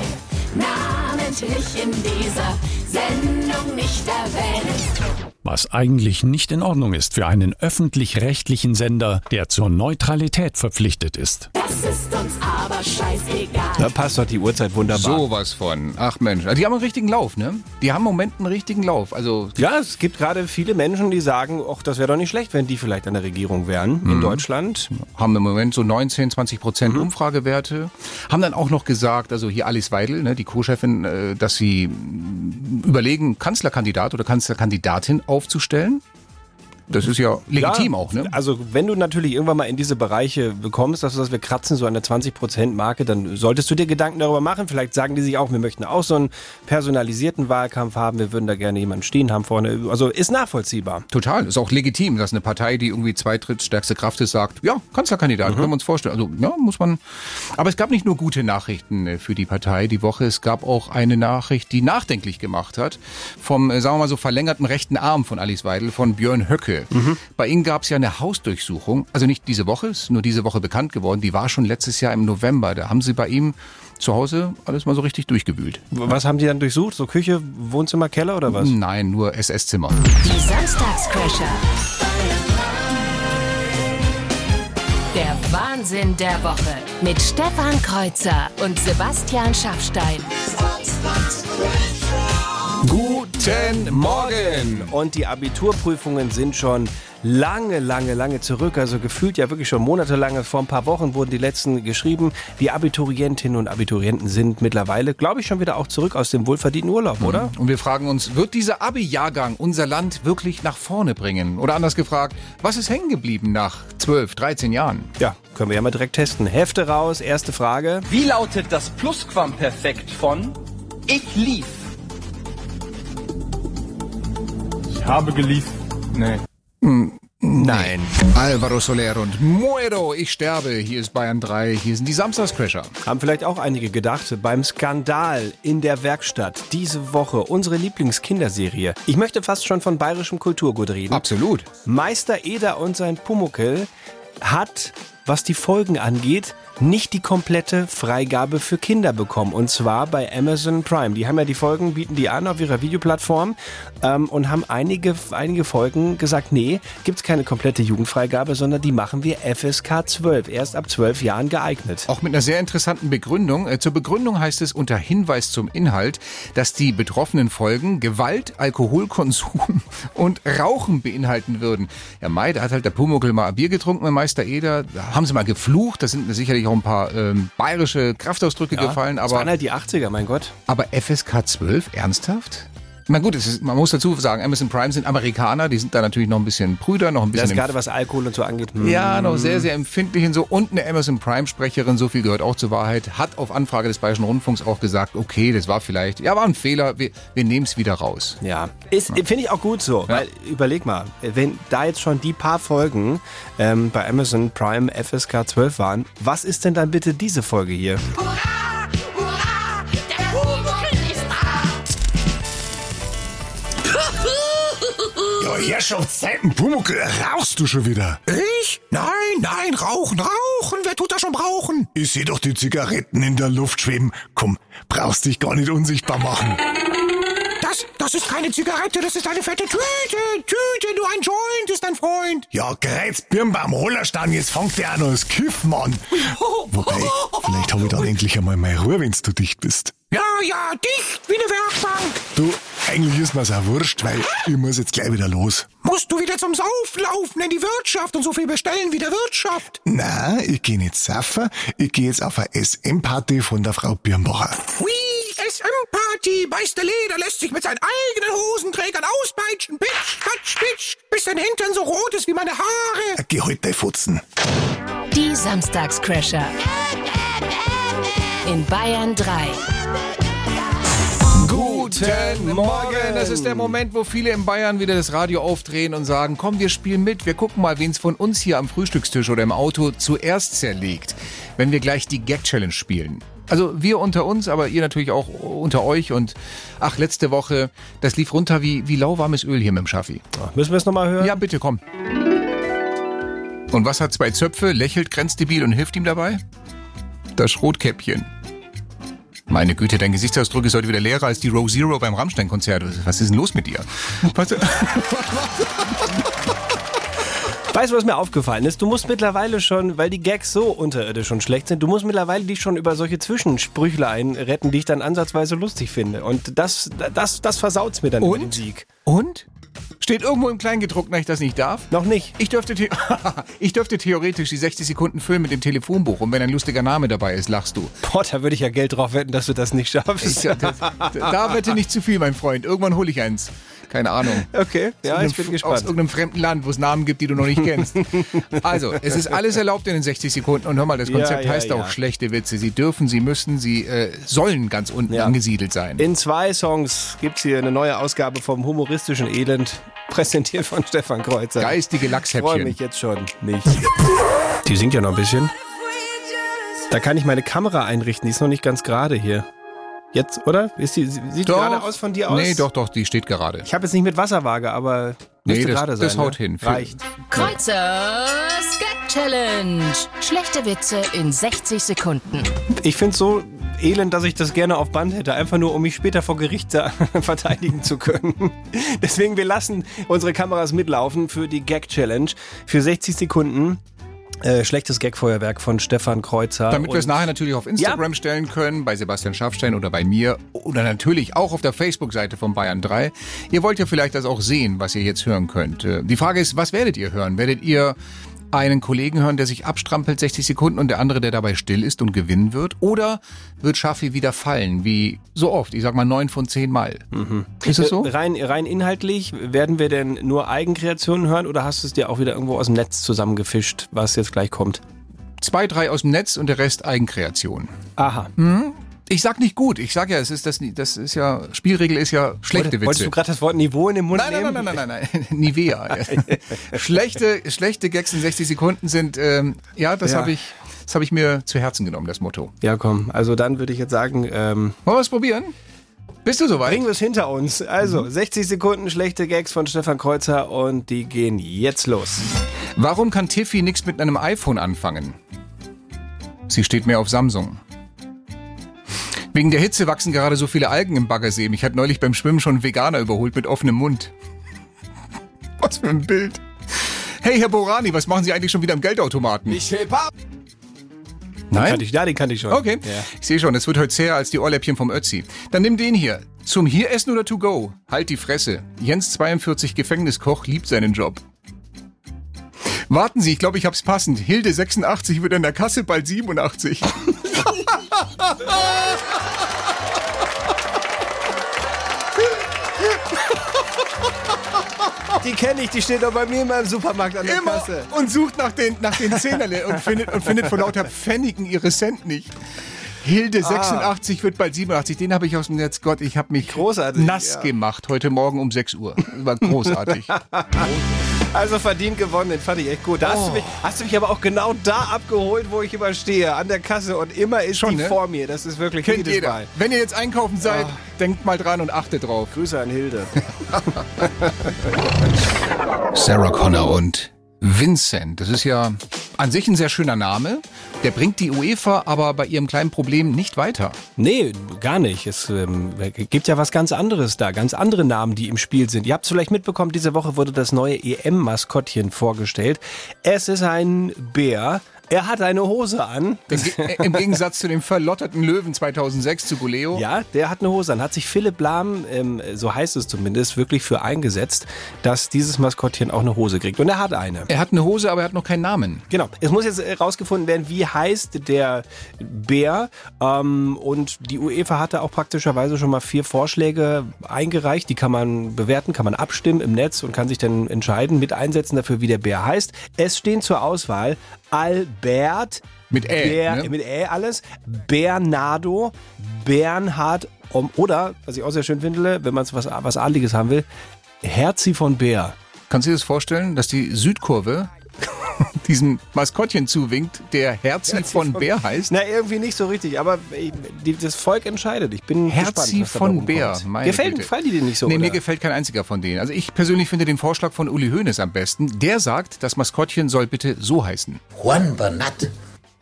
namentlich in dieser Sendung nicht erwähnen. Was eigentlich nicht in Ordnung ist für einen öffentlich-rechtlichen Sender, der zur Neutralität verpflichtet ist. Das ist uns aber scheißegal. Da passt doch die Uhrzeit wunderbar. Sowas von. Ach Mensch, die haben einen richtigen Lauf, ne? Die haben im Moment einen richtigen Lauf. Also Ja, es gibt gerade viele Menschen, die sagen, ach, das wäre doch nicht schlecht, wenn die vielleicht an der Regierung wären in Deutschland. haben im Moment so 19, 20 Prozent Umfragewerte. Haben dann auch noch gesagt, also hier Alice Weidel, ne, die Co-Chefin, äh, dass sie mm, überlegen, Kanzlerkandidat oder Kanzlerkandidatin aufzustellen. Das ist ja legitim Ja, auch, ne? Also wenn du natürlich irgendwann mal in diese Bereiche bekommst, dass du sagst, wir kratzen so an der 20%-Marke, dann solltest du dir Gedanken darüber machen. Vielleicht sagen die sich auch, wir möchten auch so einen personalisierten Wahlkampf haben, wir würden da gerne jemanden stehen haben vorne. Also ist nachvollziehbar. Total, ist auch legitim, dass eine Partei, die irgendwie zweitrittsstärkste Kraft ist, sagt, ja, Kanzlerkandidat, können wir uns vorstellen. Also, ja, muss man. Aber es gab nicht nur gute Nachrichten äh, für die Partei die Woche, es gab auch eine Nachricht, die nachdenklich gemacht hat, vom, äh, sagen wir mal so, verlängerten rechten Arm von Alice Weidel, von Björn Höcke. Bei ihnen gab es ja eine Hausdurchsuchung, also nicht diese Woche, ist nur diese Woche bekannt geworden, die war schon letztes Jahr im November. Da haben sie bei ihm zu Hause alles mal so richtig durchgewühlt. Was haben die dann durchsucht? So Küche, Wohnzimmer, Keller oder was? Nein, nur SS-Zimmer. Die Samstagscrasher. Der Wahnsinn der Woche mit Stefan Kreuzer und Sebastian Schaffstein. Guten Morgen! Und die Abiturprüfungen sind schon lange, lange, lange zurück. Also gefühlt ja wirklich schon monatelang. Vor ein paar Wochen wurden die letzten geschrieben. Die Abiturientinnen und Abiturienten sind mittlerweile, glaube ich, schon wieder auch zurück aus dem wohlverdienten Urlaub, oder? Und wir fragen uns, wird dieser Abi-Jahrgang unser Land wirklich nach vorne bringen? Oder anders gefragt, was ist hängen geblieben nach 12, 13 Jahren? Ja, können wir ja mal direkt testen. Hefte raus, erste Frage. Wie lautet das Plusquamperfekt von Ich lief? Ich habe geliefert. Nee. Nein. Alvaro Soler und Muero, ich sterbe. Hier ist Bayern 3, hier sind die Samstagscrasher. Haben vielleicht auch einige gedacht, beim Skandal in der Werkstatt diese Woche, unsere Lieblingskinderserie. Ich möchte fast schon von bayerischem Kulturgut reden. Absolut. Meister Eder und sein Pumuckel hat, was die Folgen angeht, nicht die komplette Freigabe für Kinder bekommen. Und zwar bei Amazon Prime. Die haben ja die Folgen, bieten die an auf ihrer Videoplattform ähm, und haben einige, einige Folgen gesagt, nee, gibt's keine komplette Jugendfreigabe, sondern die machen wir FSK 12, erst ab 12 Jahren geeignet. Auch mit einer sehr interessanten Begründung. Äh, Zur Begründung heißt es unter Hinweis zum Inhalt, dass die betroffenen Folgen Gewalt, Alkoholkonsum [laughs] und Rauchen beinhalten würden. Ja, Mai, da hat halt der Pumuckl mal Bier getrunken mit Meister Eder. Da haben sie mal geflucht. Da sind sicherlich auch ein paar ähm, bayerische Kraftausdrücke gefallen. das Aber, waren halt die 80er, mein Gott. aber FSK 12, ernsthaft? Na gut, es ist, man muss dazu sagen, Amazon Prime sind Amerikaner, die sind da natürlich noch ein bisschen prüder, noch ein Das bisschen ist gerade was Alkohol und so angeht. hm. ja, noch sehr, sehr empfindlich und so. Und eine Amazon Prime-Sprecherin, so viel gehört auch zur Wahrheit, hat auf Anfrage des Bayerischen Rundfunks auch gesagt, okay, das war vielleicht, ja, war ein Fehler, wir, wir nehmen es wieder raus. Ja, ist finde ich auch gut so, weil überleg mal, wenn da jetzt schon die paar Folgen ähm, bei Amazon Prime FSK 12 waren, was ist denn dann bitte diese Folge hier? Ja, Herrschaftszeiten, Pumuckl, rauchst du schon wieder? Ich? Nein, nein, rauchen, rauchen, wer tut das schon rauchen? Ich seh doch die Zigaretten in der Luft schweben. Komm, brauchst dich gar nicht unsichtbar machen. Das, Das ist keine Zigarette, das ist eine fette Tüte. Tüte, du ein Joint ist dein Freund. Ja, Greiz, Birnbaum, Rollerstangen, jetzt fängt der an als Kiffen an. [laughs] Wobei, vielleicht habe ich dann endlich einmal meine Ruhe, wenn du dicht bist. Ja, ja, dicht wie eine Werkbank. Du, eigentlich ist mir's auch wurscht, weil ich muss jetzt gleich wieder los. Musst du wieder zum Sauflaufen in die Wirtschaft und so viel bestellen wie der Wirtschaft? Na, ich gehe nicht saufen, ich gehe jetzt auf eine SM-Party von der Frau Birnbacher. Hui, SM-Party, Meister Leder lässt sich mit seinen eigenen Hosenträgern auspeitschen. Pitsch, patsch, pitsch, bis sein Hintern so rot ist wie meine Haare. Geh heute futzen. Die Samstagscrasher. In Bayern 3. Guten Morgen. Das ist der Moment, wo viele in Bayern wieder das Radio aufdrehen und sagen, komm, wir spielen mit. Wir gucken mal, wen es von uns hier am Frühstückstisch oder im Auto zuerst zerlegt, wenn wir gleich die Gag-Challenge spielen. Also wir unter uns, aber ihr natürlich auch unter euch. Und ach, letzte Woche, das lief runter wie, wie lauwarmes Öl hier mit dem Schaffi. Müssen wir es nochmal hören? Ja, bitte, komm. Und was hat zwei Zöpfe, lächelt grenzdebil und hilft ihm dabei? Das Schrotkäppchen. Meine Güte, dein Gesichtsausdruck ist heute wieder leerer als die Row Zero beim Rammstein-Konzert. Was ist denn los mit dir? Was? Weißt du, was mir aufgefallen ist? Du musst mittlerweile schon, weil die Gags so unterirdisch und schlecht sind, du musst mittlerweile dich schon über solche Zwischensprüchlein retten, die ich dann ansatzweise lustig finde. Und das, das, das versaut's mir dann über den Und? Sieg. Und? Steht irgendwo im Kleingedruckten, dass ich das nicht darf? Noch nicht. Ich dürfte, [laughs] ich dürfte theoretisch die 60 Sekunden füllen mit dem Telefonbuch und wenn ein lustiger Name dabei ist, lachst du. Boah, da würde ich ja Geld drauf wetten, dass du das nicht schaffst. Ich, das, da wette nicht zu viel, mein Freund. Irgendwann hole ich eins. Keine Ahnung. Okay, ja, Aus ich bin irgendeinem- Aus gespannt. irgendeinem fremden Land, wo es Namen gibt, die du noch nicht kennst. [laughs] Also, es ist alles erlaubt in den 60 Sekunden. Und hör mal, das Ja, Konzept ja, heißt ja. auch schlechte Witze. Sie dürfen, sie müssen, sie äh, sollen ganz unten Ja. angesiedelt sein. In zwei Songs gibt's hier eine neue Ausgabe vom humoristischen Elend, [laughs] präsentiert von Stefan Kreuzer. Geistige Ich freue Lachshäppchen. mich jetzt schon nicht. Die singt ja noch ein bisschen. Da kann ich meine Kamera einrichten, die ist noch nicht ganz gerade hier. Jetzt, oder? Ist die, sieht die Doch. gerade aus von dir aus? Nee, doch, doch, die steht gerade. Ich habe jetzt nicht mit Wasserwaage, aber Nee, müsste das- gerade sein. das haut ne? hin. Reicht. Kreuzers Gag Challenge. Schlechte Witze in 60 Sekunden. Ich finde so elend, dass ich das gerne auf Band hätte, einfach nur um mich später vor Gericht [laughs] verteidigen zu können. [laughs] Deswegen, wir lassen unsere Kameras mitlaufen für die Gag-Challenge für 60 Sekunden. Äh, schlechtes Gag-Feuerwerk von Stefan Kreuzer. Damit wir es nachher natürlich auf Instagram stellen können, bei Sebastian Schafstein oder bei mir oder natürlich auch auf der Facebook-Seite von Bayern 3. Ihr wollt ja vielleicht das auch sehen, was ihr jetzt hören könnt. Äh, Die Frage ist, was werdet ihr hören? Werdet ihr einen Kollegen hören, der sich abstrampelt 60 Sekunden und der andere, der dabei still ist und gewinnen wird? Oder wird Schaffi wieder fallen, wie so oft? Ich sag mal neun von zehn Mal. Ist es so? Äh, Rein, rein inhaltlich, werden wir denn nur Eigenkreationen hören oder hast du es dir auch wieder irgendwo aus dem Netz zusammengefischt, was jetzt gleich kommt? Zwei, drei aus dem Netz und der Rest Eigenkreation. Aha. Ich sag nicht gut. Ich sag ja, es ist das, das ist ja, Spielregel ist ja schlechte Wolltest- Wolltest Witze. du gerade das Wort Niveau in den Mund Nein, nein, nehmen? nein, nein, nein, nein, nein. [laughs] Nivea. [laughs] schlechte, schlechte Gags in 60 Sekunden sind, ähm, ja, das Ja. habe ich, das habe ich mir zu Herzen genommen, das Motto. Ja, komm. Also dann würde ich jetzt sagen, ähm, Wollen wir es probieren? Bist du soweit? bringen wir es hinter uns. Also, 60 Sekunden schlechte Gags von Stefan Kreuzer und die gehen jetzt los. Warum kann Tiffy nichts mit einem iPhone anfangen? Sie steht mehr auf Samsung. Wegen der Hitze wachsen gerade so viele Algen im Baggersee. Mich hat neulich beim Schwimmen schon ein Veganer überholt mit offenem Mund. Was für ein Bild. Hey, Herr Borani, was machen Sie eigentlich schon wieder am Geldautomaten? Ich heb ab. Nein? Kannte ich, ja, den kannte ich schon. Okay, Ja. ich sehe schon, es wird heute zäher als die Ohrläppchen vom Ötzi. Dann nimm den hier. Zum hier essen oder to go? Halt die Fresse. Jens 42 Gefängniskoch liebt seinen Job. Warten Sie, ich glaube, ich hab's passend. Hilde 86 wird an der Kasse bald 87. [laughs] Die kenne ich, die steht doch bei mir immer im Supermarkt an der Immer Kasse. und sucht nach den, nach den Zehnerle und findet, und findet vor lauter Pfennigen ihre Cent nicht. Hilde Ah. 86 wird bald 87. Den habe ich aus dem Netz. Gott, ich habe mich Großartig, nass ja. gemacht heute Morgen um 6 Uhr. War großartig. [laughs] Also verdient gewonnen, den fand ich echt gut. Da hast, du mich, hast du mich aber auch genau da abgeholt, wo ich immer stehe, an der Kasse und immer ist Schon, die ne? vor mir. Das ist wirklich Kennt jedes jeder. Mal. Wenn ihr jetzt einkaufen seid, denkt mal dran und achtet drauf. Grüße an Hilde. Sarah Connor und Vincent. Das ist ja An sich ein sehr schöner Name. Der bringt die UEFA aber bei ihrem kleinen Problem nicht weiter. Nee, gar nicht. Es ähm, gibt ja was ganz anderes da, ganz andere Namen, die im Spiel sind. Ihr habt es vielleicht mitbekommen, diese Woche wurde das neue EM-Maskottchen vorgestellt. Es ist ein Bär. Er hat eine Hose an. Im, Im Gegensatz zu dem verlotterten Löwen 2006 zu Goleo. Ja, der hat eine Hose an. Hat sich Philipp Lahm, ähm, so heißt es zumindest, wirklich für eingesetzt, dass dieses Maskottchen auch eine Hose kriegt. Und er hat eine. Er hat eine Hose, aber er hat noch keinen Namen. Genau. Es muss jetzt herausgefunden werden, wie heißt der Bär. Ähm, und die UEFA hatte auch praktischerweise schon mal vier Vorschläge eingereicht. Die kann man bewerten, kann man abstimmen im Netz und kann sich dann entscheiden, mit einsetzen dafür, wie der Bär heißt. Es stehen zur Auswahl Albert. Mit Ä, Bär, ne? Mit Ä alles. Bernardo, Bernhard oder, was ich auch sehr schön finde, wenn man was, was Adliges haben will, Herzi von Bär. Kannst du dir das vorstellen, dass die Südkurve [laughs] diesem Maskottchen zuwinkt, der Herzi von Bär heißt? Na, irgendwie nicht so richtig, aber ich, die, das Volk entscheidet. Ich bin Herzi gespannt, von. Bär. Meine Gefällt, gefallen die dir nicht so? Nee, mir oder? gefällt kein einziger von denen. Also ich persönlich finde den Vorschlag von Uli Hoeneß am besten. Der sagt, das Maskottchen soll bitte so heißen. Juan Bernat.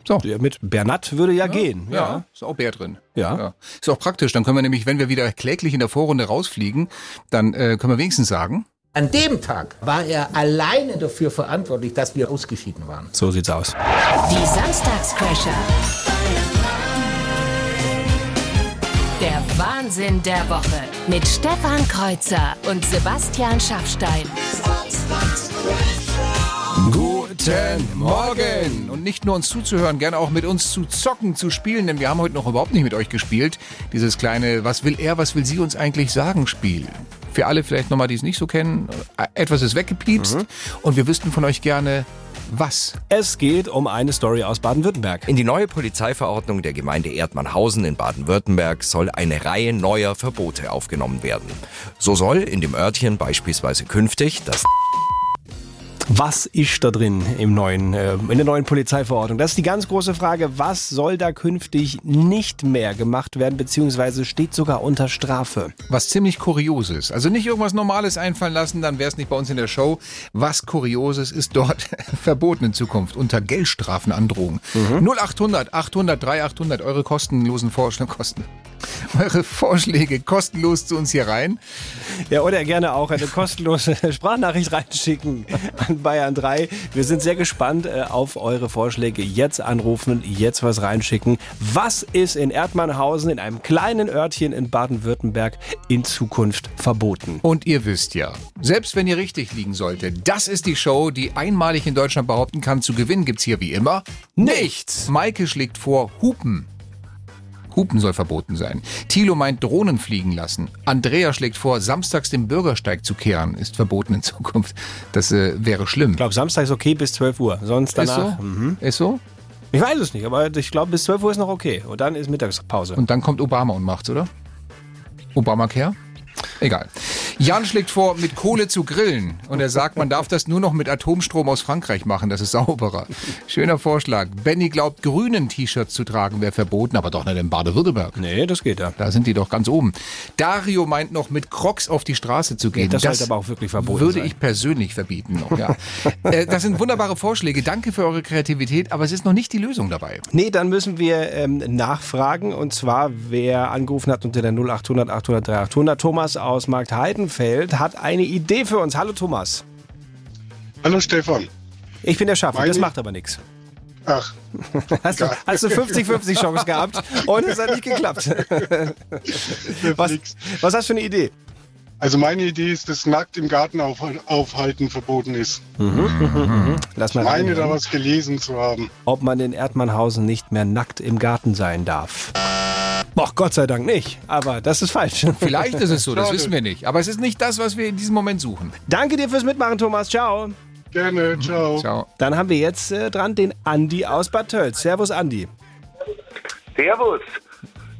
So. Ja, mit Bernat würde ja, gehen. Ja, Ja. ist auch Bär drin. Ja. Ist auch praktisch. Dann können wir nämlich, wenn wir wieder kläglich in der Vorrunde rausfliegen, dann äh, können wir wenigstens sagen, An dem Tag war er alleine dafür verantwortlich, dass wir ausgeschieden waren. So sieht's aus. Die Samstagscrasher. Der Wahnsinn der Woche mit Stefan Kreuzer und Sebastian Schaffstein. Guten Morgen! Und nicht nur uns zuzuhören, gerne auch mit uns zu zocken, zu spielen, denn wir haben heute noch überhaupt nicht mit euch gespielt. Dieses kleine Was will er, was will sie uns eigentlich sagen Spiel. Für alle vielleicht nochmal, die es nicht so kennen, äh, etwas ist weggepiepst und wir wüssten von euch gerne, was. Es geht um eine Story aus Baden-Württemberg. In die neue Polizeiverordnung der Gemeinde Erdmannhausen in Baden-Württemberg soll eine Reihe neuer Verbote aufgenommen werden. So soll in dem Örtchen beispielsweise künftig das Was ist da drin im neuen, äh, in der neuen Polizeiverordnung? Das ist die ganz große Frage. Was soll da künftig nicht mehr gemacht werden, beziehungsweise steht sogar unter Strafe? Was ziemlich Kurioses. Also nicht irgendwas Normales einfallen lassen, dann wäre es nicht bei uns in der Show. Was Kurioses ist dort [laughs] verboten in Zukunft unter Geldstrafen androhen. 0800 800 3800 eure kostenlosen Vorschläge kosten. [laughs] Eure Vorschläge kostenlos zu uns hier rein. Ja, oder gerne auch eine kostenlose [laughs] Sprachnachricht reinschicken an Bayern 3. Wir sind sehr gespannt äh, auf eure Vorschläge. Jetzt anrufen, jetzt was reinschicken. Was ist in Erdmannhausen, in einem kleinen Örtchen in Baden-Württemberg, in Zukunft verboten? Und ihr wisst ja, selbst wenn ihr richtig liegen solltet, das ist die Show, die einmalig in Deutschland behaupten kann, zu gewinnen gibt's hier wie immer nichts. Maike schlägt vor Hupen. Hupen soll verboten sein. Thilo meint Drohnen fliegen lassen. Andrea schlägt vor, samstags den Bürgersteig zu kehren. Ist verboten in Zukunft. Das äh, wäre schlimm. Ich glaube, Samstag ist okay bis 12 Uhr. Sonst Ist danach. so? Mhm. Ist so? Ich weiß es nicht, aber ich glaube, bis 12 Uhr ist noch okay. Und dann ist Mittagspause. Und dann kommt Obama und macht's, oder? Obamacare? Egal. Jan schlägt vor, mit Kohle zu grillen. Und er sagt, man darf das nur noch mit Atomstrom aus Frankreich machen, das ist sauberer. Schöner Vorschlag. Benny glaubt, grünen T-Shirts zu tragen wäre verboten, aber doch nicht in Baden-Württemberg. Nee, das geht ja. Da sind die doch ganz oben. Dario meint noch, mit Crocs auf die Straße zu gehen. das sollte aber auch wirklich verboten Würde sein. ich persönlich verbieten. Noch, ja. äh, das sind wunderbare Vorschläge. Danke für eure Kreativität, aber es ist noch nicht die Lösung dabei. Nee, dann müssen wir ähm, nachfragen. Und zwar, wer angerufen hat unter der 0800 800 3800. Thomas aus Markt Heidenfeld hat eine Idee für uns. Hallo Thomas. Hallo Stefan. Ich bin der Schaffer, Meine- das macht aber nichts. Ach, [laughs] Hast du, hast du 50-50 Chance gehabt und es hat nicht geklappt. [laughs] [laughs] was, was hast du für eine Idee? also meine Idee ist, dass nackt im Garten auf, aufhalten verboten ist. Lass Ich mal meine reinhören. da was gelesen zu haben. Ob man in Erdmannhausen nicht mehr nackt im Garten sein darf. Ach, Gott sei Dank nicht. Aber das ist falsch. Vielleicht ist es so, das wissen wir nicht. Aber es ist nicht das, was wir in diesem Moment suchen. Danke dir fürs Mitmachen, Thomas. Ciao. Gerne, ciao. Ciao. Dann haben wir jetzt äh, dran den Andi aus Bad Tölz. Servus, Andi. Servus.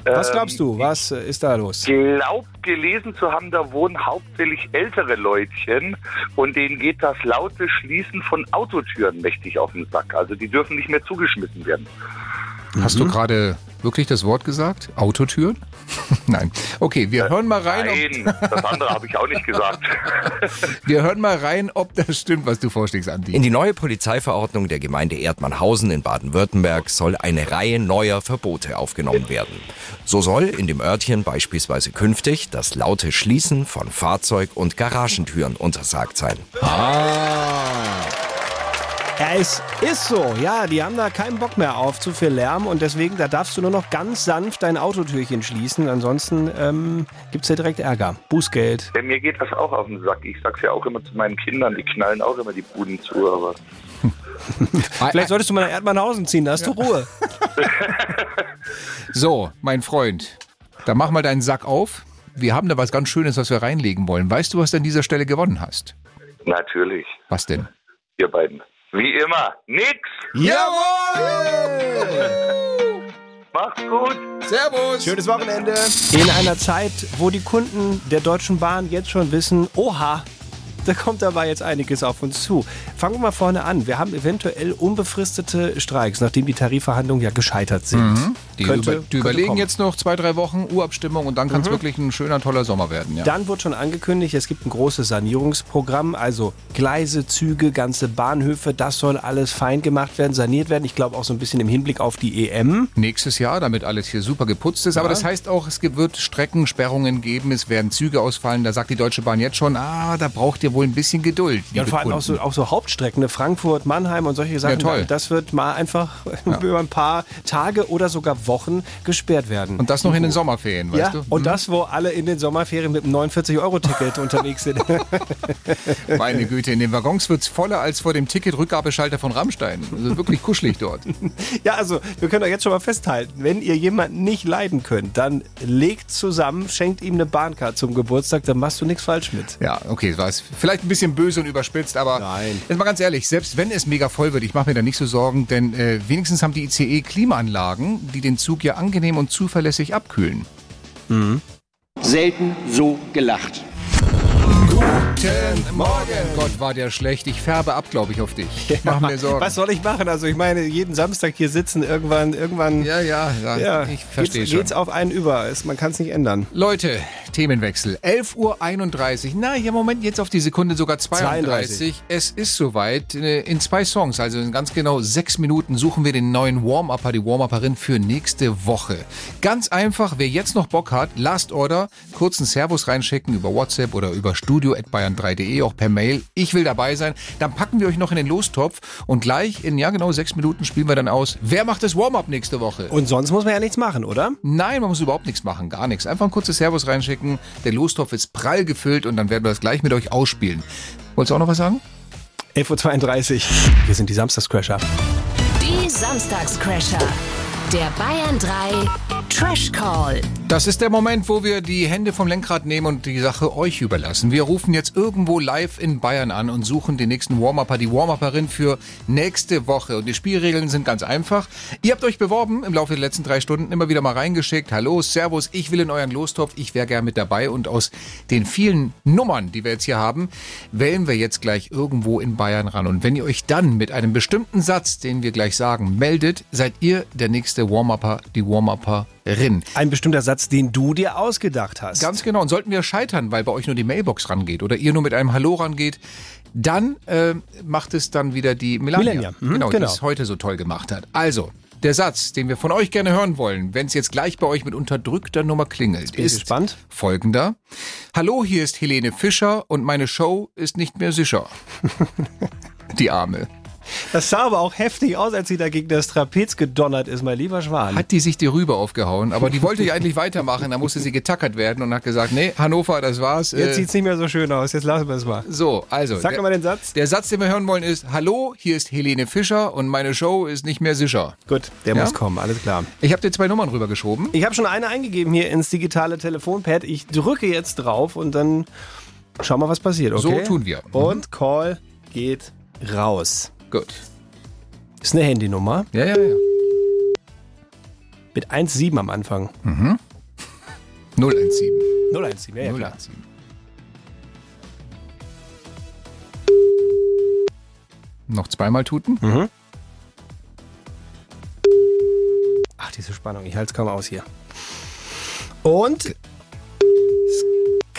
Was Ähm, glaubst du? Was äh, ist da los? Glaubt gelesen zu haben, da wohnen hauptsächlich ältere Leutchen und denen geht das laute Schließen von Autotüren mächtig auf den Sack. Also die dürfen nicht mehr zugeschmissen werden. Hast du gerade wirklich das Wort gesagt? Autotüren? [laughs] Nein. Okay, wir hören mal rein. Nein, das andere habe ich auch nicht gesagt. [laughs] Wir hören mal rein, ob das stimmt, was du vorschlägst, Andi. In die neue Polizeiverordnung der Gemeinde Erdmannhausen in Baden-Württemberg soll eine Reihe neuer Verbote aufgenommen werden. So soll in dem Örtchen beispielsweise künftig das laute Schließen von Fahrzeug- und Garagentüren untersagt sein. Ja, es ist so. Ja, die haben da keinen Bock mehr auf zu viel Lärm und deswegen, da darfst du nur noch ganz sanft dein Autotürchen schließen. Ansonsten ähm, gibt es ja direkt Ärger. Bußgeld. Ja, mir geht das auch auf den Sack. Ich sag's ja auch immer zu meinen Kindern, die knallen auch immer die Buden zu, aber [laughs] Vielleicht solltest du mal nach Erdmannhausen ziehen, da hast du Ruhe. [laughs] So, mein Freund, dann mach mal deinen Sack auf. Wir haben da was ganz Schönes, was wir reinlegen wollen. Weißt du, was du an dieser Stelle gewonnen hast? natürlich. Was denn? Ihr beiden. Wie immer, nix. Jawohl! Macht's gut. Servus! Schönes Wochenende. In einer Zeit, wo die Kunden der Deutschen Bahn jetzt schon wissen, oha, da kommt aber jetzt einiges auf uns zu. Fangen wir mal vorne an. Wir haben eventuell unbefristete Streiks, nachdem die Tarifverhandlungen ja gescheitert sind. Mhm. Die, Könnte- über, die überlegen kommen. jetzt noch zwei, drei Wochen Urabstimmung und dann kann es Mhm. wirklich ein schöner, toller Sommer werden. Ja. Dann wurde schon angekündigt, es gibt ein großes Sanierungsprogramm, also Gleise, Züge, ganze Bahnhöfe, das soll alles fein gemacht werden, saniert werden. Ich glaube auch so ein bisschen im Hinblick auf die EM. Nächstes Jahr, damit alles hier super geputzt ist. Aber Ja. das heißt auch, es wird Streckensperrungen geben, es werden Züge ausfallen. Da sagt die Deutsche Bahn jetzt schon, ah, da braucht ihr wohl ein bisschen Geduld. Ja, und vor allem auch so, auch so Hauptstrecken, ne? Frankfurt, Mannheim und solche Sachen. toll. Das wird mal einfach [laughs] über ein paar Tage oder sogar Wochen gesperrt werden. Und das noch in den Sommerferien, ja, weißt du? und das, wo alle in den Sommerferien mit einem 49-Euro-Ticket [laughs] unterwegs sind. [laughs] Meine Güte, in den Waggons wird es voller als vor dem Ticketrückgabeschalter von Rammstein. Also wirklich kuschelig dort. [laughs] Ja, also wir können doch jetzt schon mal festhalten, wenn ihr jemanden nicht leiden könnt, dann legt zusammen, schenkt ihm eine Bahncard zum Geburtstag, dann machst du nichts falsch mit. Ja, okay, das war vielleicht ein bisschen böse und überspitzt, aber Nein. jetzt mal ganz ehrlich, selbst wenn es mega voll wird, ich mache mir da nicht so Sorgen, denn äh, wenigstens haben die ICE Klimaanlagen, die den Zug ja angenehm und zuverlässig abkühlen. Selten so gelacht. Guten Morgen! Gott, war der schlecht. Ich färbe ab, glaube ich, auf dich. [laughs] Mach mir Sorgen. Was soll ich machen? Also ich meine, jeden Samstag hier sitzen, irgendwann, irgendwann Ja, ja, ja, ich verstehe geht's, schon. geht's auf einen über. Es- Man kann es nicht ändern. Leute, Themenwechsel. 11.31 Uhr. Na, ja, Moment, jetzt auf die Sekunde sogar 32. 32. Es ist soweit. Äh, In zwei Songs, also in ganz genau sechs Minuten, suchen wir den neuen Warm-Upper, die Warm-Upperin für nächste Woche. Ganz einfach, wer jetzt noch Bock hat, Last Order, kurzen Servus reinschicken über WhatsApp oder über studio.bayern3.de, auch per Mail. Ich will dabei sein. Dann packen wir euch noch in den Lostopf und gleich in, ja genau, sechs Minuten spielen wir dann aus. Wer macht das Warm-Up nächste Woche? Und sonst muss man ja nichts machen, oder? Nein, man muss überhaupt nichts machen, gar nichts. Einfach ein kurzes Servus reinschicken. Der Lostopf ist prall gefüllt und dann werden wir das gleich mit euch ausspielen. Wolltest du auch noch was sagen? 11.32 Uhr. Wir sind die Samstagscrasher. Die Samstagscrasher. Der Bayern 3 Trash Call. Das ist der Moment, wo wir die Hände vom Lenkrad nehmen und die Sache euch überlassen. Wir rufen jetzt irgendwo live in Bayern an und suchen den nächsten Warm-Upper, die Warm-Upperin für nächste Woche. Und die Spielregeln sind ganz einfach. Ihr habt euch beworben im Laufe der letzten drei Stunden immer wieder mal reingeschickt. Hallo, Servus, ich will in euren Lostopf, ich wäre gern mit dabei. Und aus den vielen Nummern, die wir jetzt hier haben, wählen wir jetzt gleich irgendwo in Bayern ran. Und wenn ihr euch dann mit einem bestimmten Satz, den wir gleich sagen, meldet, seid ihr der nächste Warm-Upper, die Warm-Upperin. Ein bestimmter Satz, den du dir ausgedacht hast. Ganz genau. Und sollten wir scheitern, weil bei euch nur die Mailbox rangeht oder ihr nur mit einem Hallo rangeht, dann äh, macht es dann wieder die Melania. Melania, mhm, genau, genau. die es heute so toll gemacht hat. Also, der Satz, den wir von euch gerne hören wollen, wenn es jetzt gleich bei euch mit unterdrückter Nummer klingelt, ist gespannt. folgender. Hallo, hier ist Helene Fischer und meine Show ist nicht mehr sicher. [laughs] die Arme. Das sah aber auch heftig aus, als sie da gegen das Trapez gedonnert ist, mein lieber Schwan. Hat die sich die Rübe aufgehauen, aber die wollte ja eigentlich weitermachen, da musste sie getackert werden und hat gesagt, nee, Hannover, das war's. Jetzt Äh, sieht's nicht mehr so schön aus, jetzt lassen wir es mal. So, also. Sag der- doch mal den Satz. Der Satz, den wir hören wollen, ist: Hallo, hier ist Helene Fischer und meine Show ist nicht mehr sicher. Gut, der Ja? muss kommen, alles klar. Ich habe dir zwei Nummern rübergeschoben. Ich habe schon eine eingegeben hier ins digitale Telefonpad. Ich drücke jetzt drauf und dann schauen wir, was passiert, okay? So tun wir. Und Call geht raus. Gut. Ist eine Handynummer Ja, ja, ja. mit 17 am Anfang. Mhm. [laughs] 017. 017, ja, ja klar. 017. Noch zweimal tuten. Mhm. diese Spannung. Ich halte es kaum aus hier. Und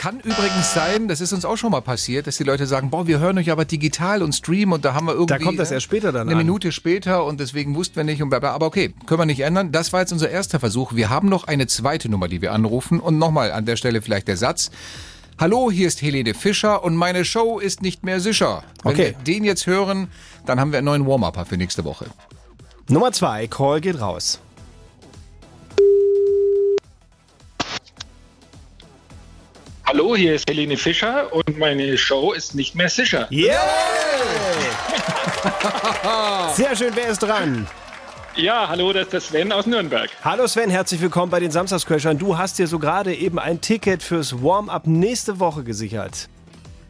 Kann übrigens sein, das ist uns auch schon mal passiert, dass die Leute sagen, boah, wir hören euch aber digital und streamen und da haben wir irgendwie... Da kommt das erst später dann Eine an. Minute später und deswegen wussten wir nicht und bla bla. Aber okay, können wir nicht ändern. Das war jetzt unser erster Versuch. Wir haben noch eine zweite Nummer, die wir anrufen. Und nochmal an der Stelle vielleicht der Satz. Hallo, hier ist Helene Fischer und meine Show ist nicht mehr sicher. Wenn Okay. wir den jetzt hören, dann haben wir einen neuen Warm-Upper für nächste Woche. Nummer zwei, Call geht raus. Hallo, hier ist Helene Fischer und meine Show ist nicht mehr sicher. Yeah! [laughs] Sehr schön, wer ist dran? Ja, hallo, das ist der Sven aus Nürnberg. Hallo Sven, herzlich willkommen bei den Samstagscrashern. Du hast dir so gerade eben ein Ticket fürs Warm-up nächste Woche gesichert.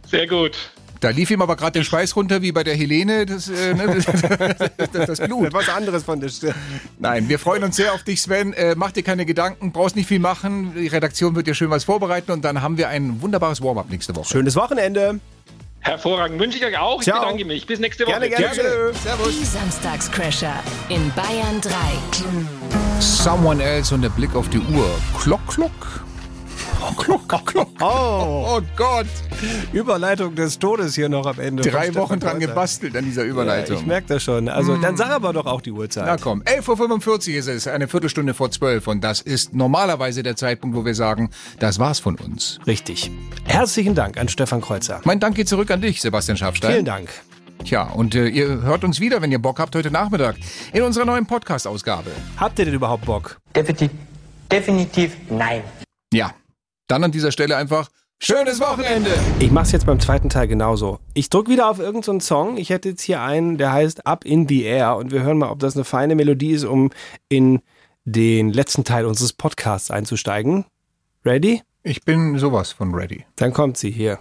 Sehr gut. Da lief ihm aber gerade der Schweiß runter, wie bei der Helene, das, äh, ne, [laughs] das, das, das Blut. Was anderes von der Stirn. Nein, wir freuen uns sehr auf dich, Sven. Äh, mach dir keine Gedanken, brauchst nicht viel machen. Die Redaktion wird dir schön was vorbereiten und dann haben wir ein wunderbares Warm-up nächste Woche. Schönes Wochenende. Hervorragend. Wünsche ich euch auch. Ich Ciao. bedanke mich. Bis nächste Woche. Gerne, gerne. Tschüss. Servus. Die Samstagscrasher in Bayern 3. Someone else und der Blick auf die Uhr. Klock, klock. [laughs] Oh, Oh Gott. Überleitung des Todes hier noch am Ende. Drei Wochen dran gebastelt an dieser Ja, Überleitung. ich merke das schon. Also, dann sag aber doch auch die Uhrzeit. Na komm, 11.45 Uhr ist es, eine Viertelstunde vor 12 und das ist normalerweise der Zeitpunkt, wo wir sagen, das war's von uns. Richtig. Herzlichen Dank an Stefan Kreuzer. Mein Dank geht zurück an dich, Sebastian Schafstein. Vielen Dank. Tja, und äh, ihr hört uns wieder, wenn ihr Bock habt, heute Nachmittag in unserer neuen Podcast-Ausgabe. Habt ihr denn überhaupt Bock? Definitiv, definitiv nein. Ja, dann an dieser Stelle einfach schönes Wochenende. Ich mach's jetzt beim zweiten Teil genauso. Ich drück wieder auf irgendeinen Song. Ich hätte jetzt hier einen, der heißt Up in the Air und wir hören mal, ob das eine feine Melodie ist, um in den letzten Teil unseres Podcasts einzusteigen. Ready? Ich bin sowas von ready. Dann kommt sie hier.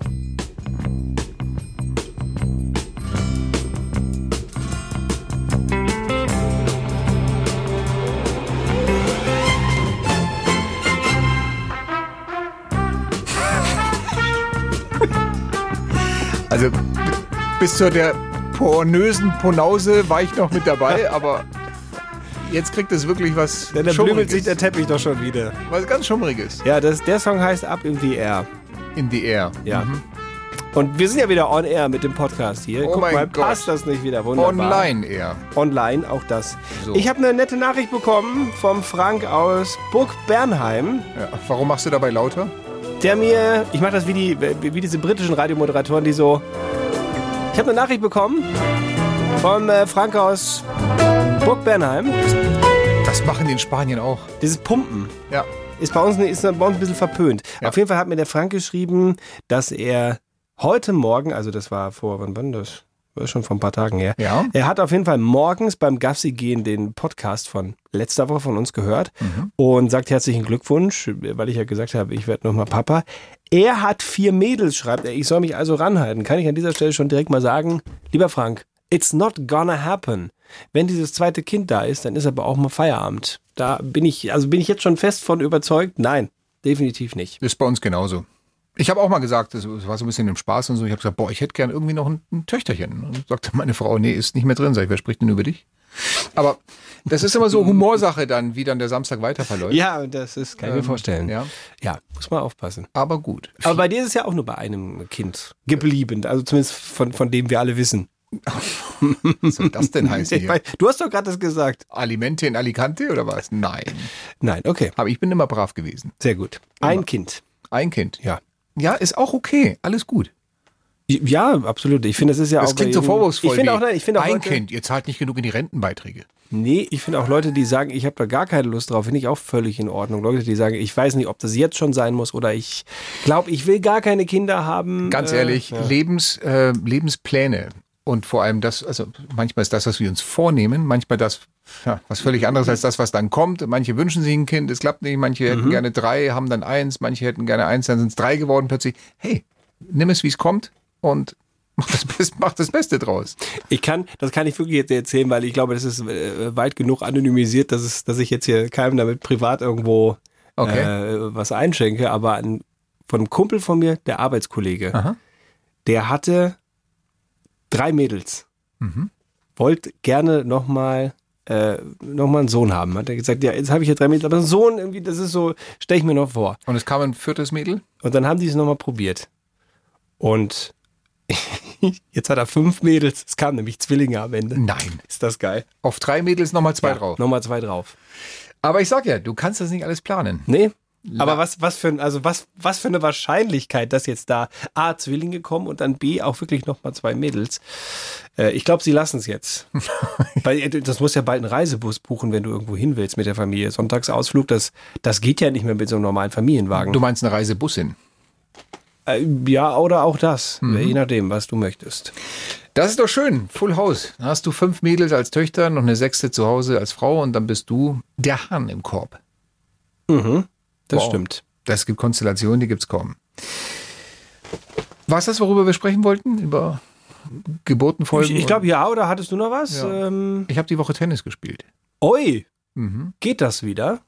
Bis zu der pornösen Ponause war ich noch mit dabei, [laughs] aber jetzt kriegt es wirklich was Denn dann blügelt sich der Teppich doch schon wieder. Was ganz Schummriges. Ja, das, der Song heißt Up in the Air. In the Air. Ja. Mhm. Und wir sind ja wieder on air mit dem Podcast hier. Oh Guck mein mal, Gott. passt das nicht wieder? Wunderbar. Online eher. Online, auch das. So. Ich habe eine nette Nachricht bekommen vom Frank aus Burg Bernheim. Ja, warum machst du dabei lauter? der mir, ich mache das wie, die, wie diese britischen Radiomoderatoren, die so, ich habe eine Nachricht bekommen vom äh, Frank aus Burg Bernheim. Das machen die in Spanien auch. Dieses Pumpen Ja. ist bei uns, ist bei uns ein bisschen verpönt. Ja. Auf jeden Fall hat mir der Frank geschrieben, dass er heute Morgen, also das war vor, wann war das? War schon vor ein paar Tagen her. Ja. Er hat auf jeden Fall morgens beim Gassi gehen den Podcast von letzter Woche von uns gehört Mhm. und sagt herzlichen Glückwunsch, weil ich ja gesagt habe, ich werde nochmal Papa. Er hat vier Mädels, schreibt er. Ich soll mich also ranhalten. Kann ich an dieser Stelle schon direkt mal sagen, lieber Frank, it's not gonna happen. Wenn dieses zweite Kind da ist, dann ist aber auch mal Feierabend. Da bin ich, also bin ich jetzt schon fest von überzeugt. Nein, definitiv nicht. Ist bei uns genauso. Ich habe auch mal gesagt, das war so ein bisschen im Spaß und so. Ich habe gesagt, boah, ich hätte gern irgendwie noch ein, ein Töchterchen. Und sagte meine Frau, nee, ist nicht mehr drin. Sag ich, wer spricht denn über dich? Aber das ist immer so Humorsache dann, wie dann der Samstag weiter verläuft. Ja, das ist, kann ich mir Ähm, vorstellen. Ja. Ja, muss man aufpassen. Aber gut. Aber bei dir ist es ja auch nur bei einem Kind geblieben. Also zumindest von, von dem wir alle wissen. Was soll das denn [laughs] heißen hier? weiß, du hast doch gerade das gesagt. Alimente in Alicante oder was? Nein. Nein, okay. Aber ich bin immer brav gewesen. Sehr gut. Ein Immer. Kind. Ein Kind. Ja. Ja, ist auch okay. Alles gut. Ja, absolut. Ich finde, das ist ja Das auch. klingt bei so vorwurfsvoll. Ich finde auch, nein, ich finde auch ein Leute, Kind, ihr zahlt nicht genug in die Rentenbeiträge. Nee, ich finde auch Leute, die sagen, ich habe da gar keine Lust drauf, finde ich auch völlig in Ordnung. Leute, die sagen, ich weiß nicht, ob das jetzt schon sein muss oder ich glaube, ich will gar keine Kinder haben. Ganz Äh, ehrlich, ja. Lebens, äh, Lebenspläne und vor allem das, also manchmal ist das, was wir uns vornehmen, manchmal das, ja, was völlig anderes als das, was dann kommt. Manche wünschen sich ein Kind, es klappt nicht, manche hätten Mhm. gerne drei, haben dann eins, manche hätten gerne eins, dann sind es drei geworden plötzlich. Hey, nimm es, wie es kommt und [laughs] mach das, Best, mach das Beste draus. Ich kann, das kann ich wirklich jetzt erzählen, weil ich glaube, das ist äh, weit genug anonymisiert, dass, es, dass ich jetzt hier keinem damit privat irgendwo Okay. äh, was einschenke. Aber ein, von einem Kumpel von mir, der Arbeitskollege, Aha. der hatte drei Mädels. Mhm. Wollte gerne nochmal äh, nochmal einen Sohn haben. Hat er gesagt, ja, jetzt habe ich ja drei Mädels, aber ein Sohn, irgendwie, das ist so, stelle ich mir noch vor. Und es kam ein viertes Mädel? Und dann haben die es nochmal probiert. Und [laughs] jetzt hat er fünf Mädels. Es kamen nämlich Zwillinge am Ende. Nein. Ist das geil? Auf drei Mädels nochmal zwei Ja, drauf. Nochmal zwei drauf. Aber ich sag ja, du kannst das nicht alles planen. Nee. Aber was, was für ein, also was, was für eine Wahrscheinlichkeit, dass jetzt da A, Zwillinge kommen und dann B, auch wirklich nochmal zwei Mädels. Äh, ich glaube, sie lassen es jetzt. [laughs] Weil äh, das muss ja bald einen Reisebus buchen, wenn du irgendwo hin willst mit der Familie. Sonntagsausflug, das, das geht ja nicht mehr mit so einem normalen Familienwagen. Du meinst eine Reisebussin? Äh, ja, oder auch das. Mhm. Je nachdem, was du möchtest. Das ist doch schön. Full House. Dann hast du fünf Mädels als Töchter, noch eine sechste zu Hause als Frau und dann bist du der Hahn im Korb. Mhm. Das Wow. stimmt. Das gibt Konstellationen, die gibt's kaum. War es das, worüber wir sprechen wollten? Über Geburtenfolgen? Ich, ich glaube, ja, oder hattest du noch was? Ja. Ähm, Ich habe die Woche Tennis gespielt. oi, Mhm. geht das wieder?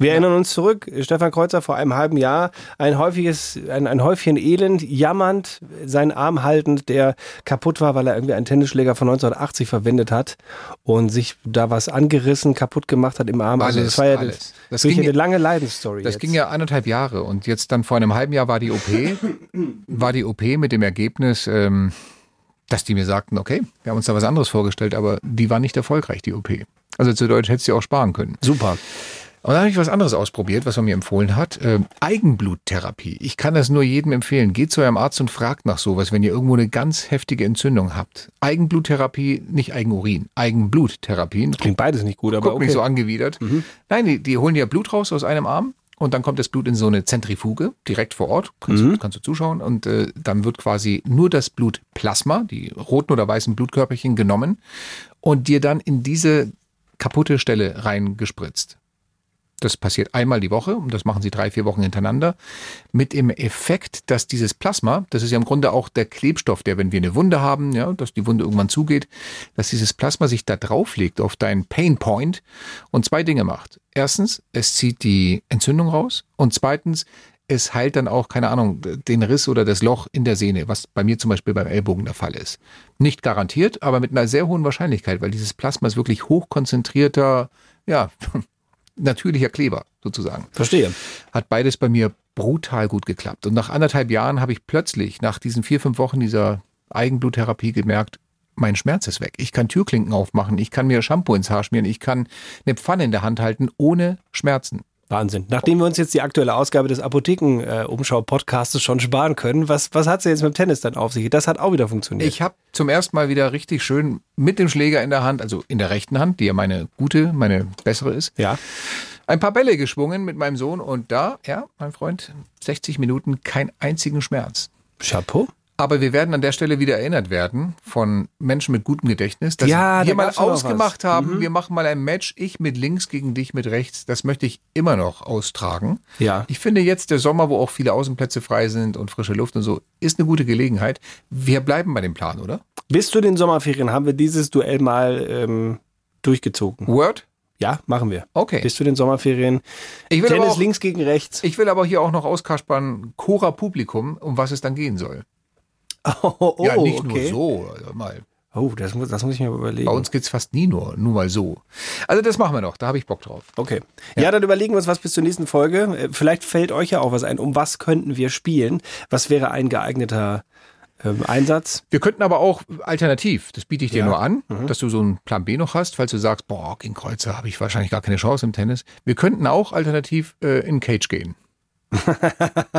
Wir erinnern uns zurück, Stefan Kreuzer vor einem halben Jahr, ein häufiges, ein, ein Häufchen Elend, jammernd, seinen Arm haltend, der kaputt war, weil er irgendwie einen Tennisschläger von 1980 verwendet hat und sich da was angerissen, kaputt gemacht hat im Arm. also Alles, das war ja alles. Das, ging eine ja- lange Leidensstory. Das jetzt. ging ja anderthalb Jahre und jetzt dann vor einem halben Jahr war die OP, [coughs] war die OP mit dem Ergebnis, ähm, dass die mir sagten, okay, wir haben uns da was anderes vorgestellt, aber die war nicht erfolgreich, die OP. Also zu Deutsch hättest du auch sparen können. Super. Und dann habe ich was anderes ausprobiert, was man mir empfohlen hat. Ähm, Eigenbluttherapie. Ich kann das nur jedem empfehlen. Geht zu eurem Arzt und fragt nach sowas, wenn ihr irgendwo eine ganz heftige Entzündung habt. Eigenbluttherapie, nicht Eigenurin. Eigenbluttherapie. Klingt beides nicht gut, aber Guck mich okay. so angewidert. Nein, die, die holen ja Blut raus aus einem Arm und dann kommt das Blut in so eine Zentrifuge direkt vor Ort. Kannst, Mhm. du, kannst du zuschauen und äh, dann wird quasi nur das Blutplasma, die roten oder weißen Blutkörperchen genommen und dir dann in diese kaputte Stelle reingespritzt. Das passiert einmal die Woche und das machen sie drei, vier Wochen hintereinander. Mit dem Effekt, dass dieses Plasma, das ist ja im Grunde auch der Klebstoff, der, wenn wir eine Wunde haben, ja, dass die Wunde irgendwann zugeht, dass dieses Plasma sich da drauflegt auf deinen Pain Point und zwei Dinge macht. Erstens, es zieht die Entzündung raus und zweitens, es heilt dann auch, keine Ahnung, den Riss oder das Loch in der Sehne, was bei mir zum Beispiel beim Ellbogen der Fall ist. Nicht garantiert, aber mit einer sehr hohen Wahrscheinlichkeit, weil dieses Plasma ist wirklich hochkonzentrierter, ja, natürlicher Kleber sozusagen. Verstehe. Hat beides bei mir brutal gut geklappt. Und nach anderthalb Jahren habe ich plötzlich, nach diesen vier, fünf Wochen dieser Eigenbluttherapie gemerkt, mein Schmerz ist weg. Ich kann Türklinken aufmachen, ich kann mir Shampoo ins Haar schmieren, ich kann eine Pfanne in der Hand halten ohne Schmerzen. Wahnsinn. Nachdem wir uns jetzt die aktuelle Ausgabe des Apotheken-Umschau-Podcastes schon sparen können, was, was hat sie jetzt mit dem Tennis dann auf sich? Das hat auch wieder funktioniert. Ich habe zum ersten Mal wieder richtig schön mit dem Schläger in der Hand, also in der rechten Hand, die ja meine gute, meine bessere ist, ja. ein paar Bälle geschwungen mit meinem Sohn und da, ja, mein Freund, 60 Minuten kein einzigen Schmerz. Chapeau. Aber wir werden an der Stelle wieder erinnert werden von Menschen mit gutem Gedächtnis, dass Ja, da wir mal doch noch ausgemacht haben, Mhm. wir machen mal ein Match, ich mit links gegen dich mit rechts. Das möchte ich immer noch austragen. Ja. Ich finde jetzt der Sommer, wo auch viele Außenplätze frei sind und frische Luft und so, ist eine gute Gelegenheit. Wir bleiben bei dem Plan, oder? Bis zu den Sommerferien haben wir dieses Duell mal ähm, durchgezogen. Word? Ja, machen wir. Okay. Bis zu den Sommerferien. Ich will Tennis aber auch, links gegen rechts. Ich will aber hier auch noch auskaspern, Cora Publikum, um was es dann gehen soll. Oh, [laughs] oh, ja, nicht okay. nur so, also mal. Oh, das muss, das muss ich mir überlegen. Bei uns geht's fast nie nur, nur mal so. Also das machen wir noch, da habe ich Bock drauf. Okay. Ja. dann überlegen wir uns was bis zur nächsten Folge. Äh, Vielleicht fällt euch ja auch was ein. Um was könnten wir spielen? Was wäre ein geeigneter ähm, Einsatz? Wir könnten aber auch alternativ, das biete ich dir Ja. nur an, Mhm. dass du so einen Plan B noch hast, falls du sagst, boah, gegen Kreuzer habe ich wahrscheinlich gar keine Chance im Tennis. Wir könnten auch alternativ äh, in Cage gehen.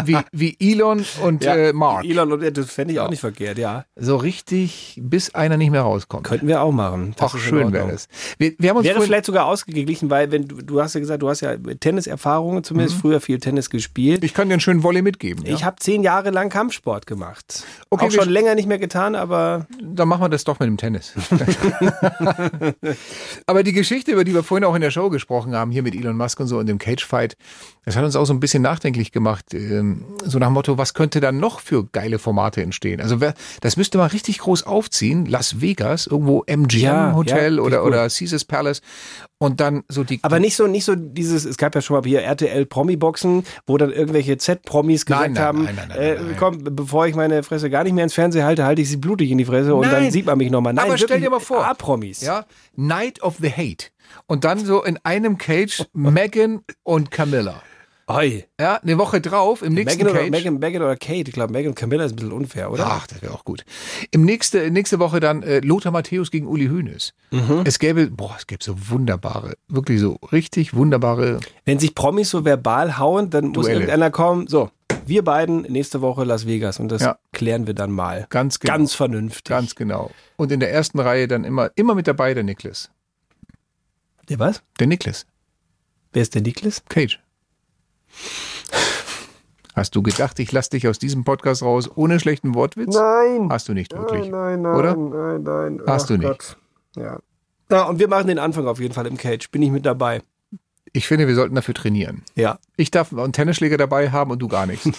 Wie, wie Elon und Ja, äh, Mark. Elon und das fände ich auch nicht verkehrt, ja. So richtig, bis einer nicht mehr rauskommt. Könnten wir auch machen. Das Ach, schön wäre das. Wir, wir haben uns Wäre vielleicht sogar ausgeglichen, weil wenn du, du hast ja gesagt, du hast ja Tenniserfahrungen, zumindest früher viel Tennis gespielt. Mhm. Ich kann dir einen schönen Volley mitgeben. Ja? Ich habe zehn Jahre lang Kampfsport gemacht. Okay, auch schon sch- länger nicht mehr getan, aber Dann machen wir das doch mit dem Tennis. [laughs] Aber die Geschichte, über die wir vorhin auch in der Show gesprochen haben, hier mit Elon Musk und so und dem Cage-Fight, das hat uns auch so ein bisschen nachdenklich tatsächlich gemacht, ähm, so nach dem Motto, was könnte dann noch für geile Formate entstehen? Also wer, das müsste man richtig groß aufziehen, Las Vegas, irgendwo MGM Ja, Hotel ja, oder, oder Caesars Palace und dann so die... Aber nicht so, nicht so dieses, es gab ja schon mal hier RTL-Promi-Boxen, wo dann irgendwelche Z-Promis gesagt Nein, nein, haben, nein, nein, nein, äh, komm, bevor ich meine Fresse gar nicht mehr ins Fernsehen halte, halte ich sie blutig in die Fresse und dann sieht man mich nochmal. Nein, Aber stell wirklich dir mal vor. A-Promis. Ja, Night of the Hate. Und dann so in einem Cage [laughs] Megan und Camilla. Oi. Ja, eine Woche drauf, im nächsten Megan oder, Cage. Megan, Megan oder Kate, ich glaube, Megan und Camilla ist ein bisschen unfair, oder? Ach, das wäre auch gut. Im nächste, nächste Woche dann äh, Lothar Matthäus gegen Uli Hoeneß. Mhm. Es gäbe, boah, es gäbe so wunderbare, wirklich so richtig wunderbare. Wenn sich Promis so verbal hauen, dann muss Duelle. irgendeiner kommen, so, wir beiden nächste Woche Las Vegas und das Ja. klären wir dann mal. Ganz genau. Ganz vernünftig. Ganz genau. Und in der ersten Reihe dann immer, immer mit dabei der Niklas. Der was? Der Niklas. Wer ist der Niklas? Cage. Hast du gedacht, ich lasse dich aus diesem Podcast raus ohne schlechten Wortwitz? Nein. Hast du nicht wirklich. Nein, nein, Oder? nein, nein. Hast Ach du nicht. Gott. Ja. Ja, und wir machen den Anfang auf jeden Fall im Cage. Bin ich mit dabei. Ich finde, wir sollten dafür trainieren. Ja. Ich darf einen Tennisschläger dabei haben und du gar nichts. [laughs]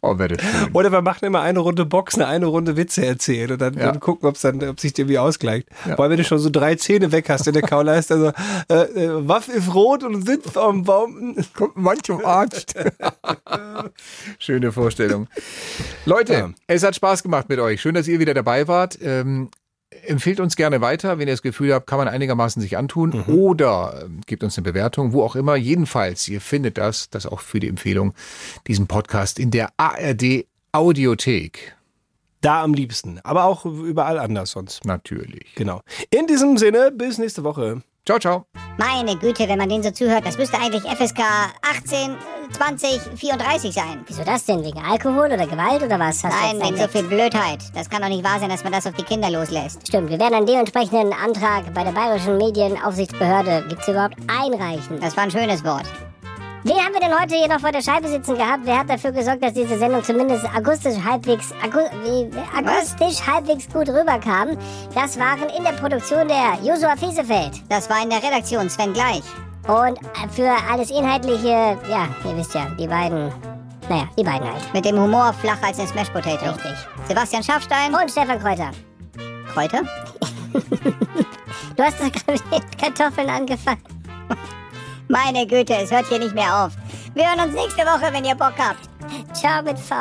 oh, wäre schön. Oder wir machen immer eine Runde Boxen, eine Runde Witze erzählen und dann, Ja. dann gucken, ob's dann, ob sich irgendwie ausgleicht. Ja. Weil wenn du schon so drei Zähne weg hast in der Kaulaiste, also äh, äh, Waff ist rot und sitzt am Baum. Kommt manch zum Arzt. [laughs] Schöne Vorstellung. Leute, Ja. es hat Spaß gemacht mit euch. Schön, dass ihr wieder dabei wart. Ähm, empfehlt uns gerne weiter, wenn ihr das Gefühl habt, kann man einigermaßen sich antun. Oder ähm, gebt uns eine Bewertung, wo auch immer. Jedenfalls, ihr findet das, das auch für die Empfehlung, diesen Podcast in der ARD Audiothek. Da am liebsten. Aber auch überall anders sonst. Natürlich. Genau. In diesem Sinne, bis nächste Woche. Ciao, ciao. Meine Güte, wenn man denen so zuhört, das müsste eigentlich FSK 18, 20, 34 sein. Wieso das denn? Wegen Alkohol oder Gewalt oder was? Hast Nein, wegen so viel Blödheit. Das kann doch nicht wahr sein, dass man das auf die Kinder loslässt. Stimmt, wir werden einen dementsprechenden Antrag bei der Bayerischen Medienaufsichtsbehörde, gibt's hier überhaupt, einreichen. Das war ein schönes Wort. Wen haben wir denn heute hier noch vor der Scheibe sitzen gehabt? Wer hat dafür gesorgt, dass diese Sendung zumindest akustisch halbwegs, agu, wie, akustisch halbwegs gut rüberkam? Das waren in der Produktion der Josua Fiesefeld. Das war in der Redaktion, Sven Gleich. Und für alles Inhaltliche, ja, ihr wisst ja, die beiden, naja, die beiden halt. Mit dem Humor flach als ein Smash Potato. Richtig. Sebastian Schaffstein. Und Stefan Kräuter. Kräuter? [laughs] Du hast da gerade mit Kartoffeln angefangen. [laughs] Meine Güte, es hört hier nicht mehr auf. Wir hören uns nächste Woche, wenn ihr Bock habt. Ciao mit V.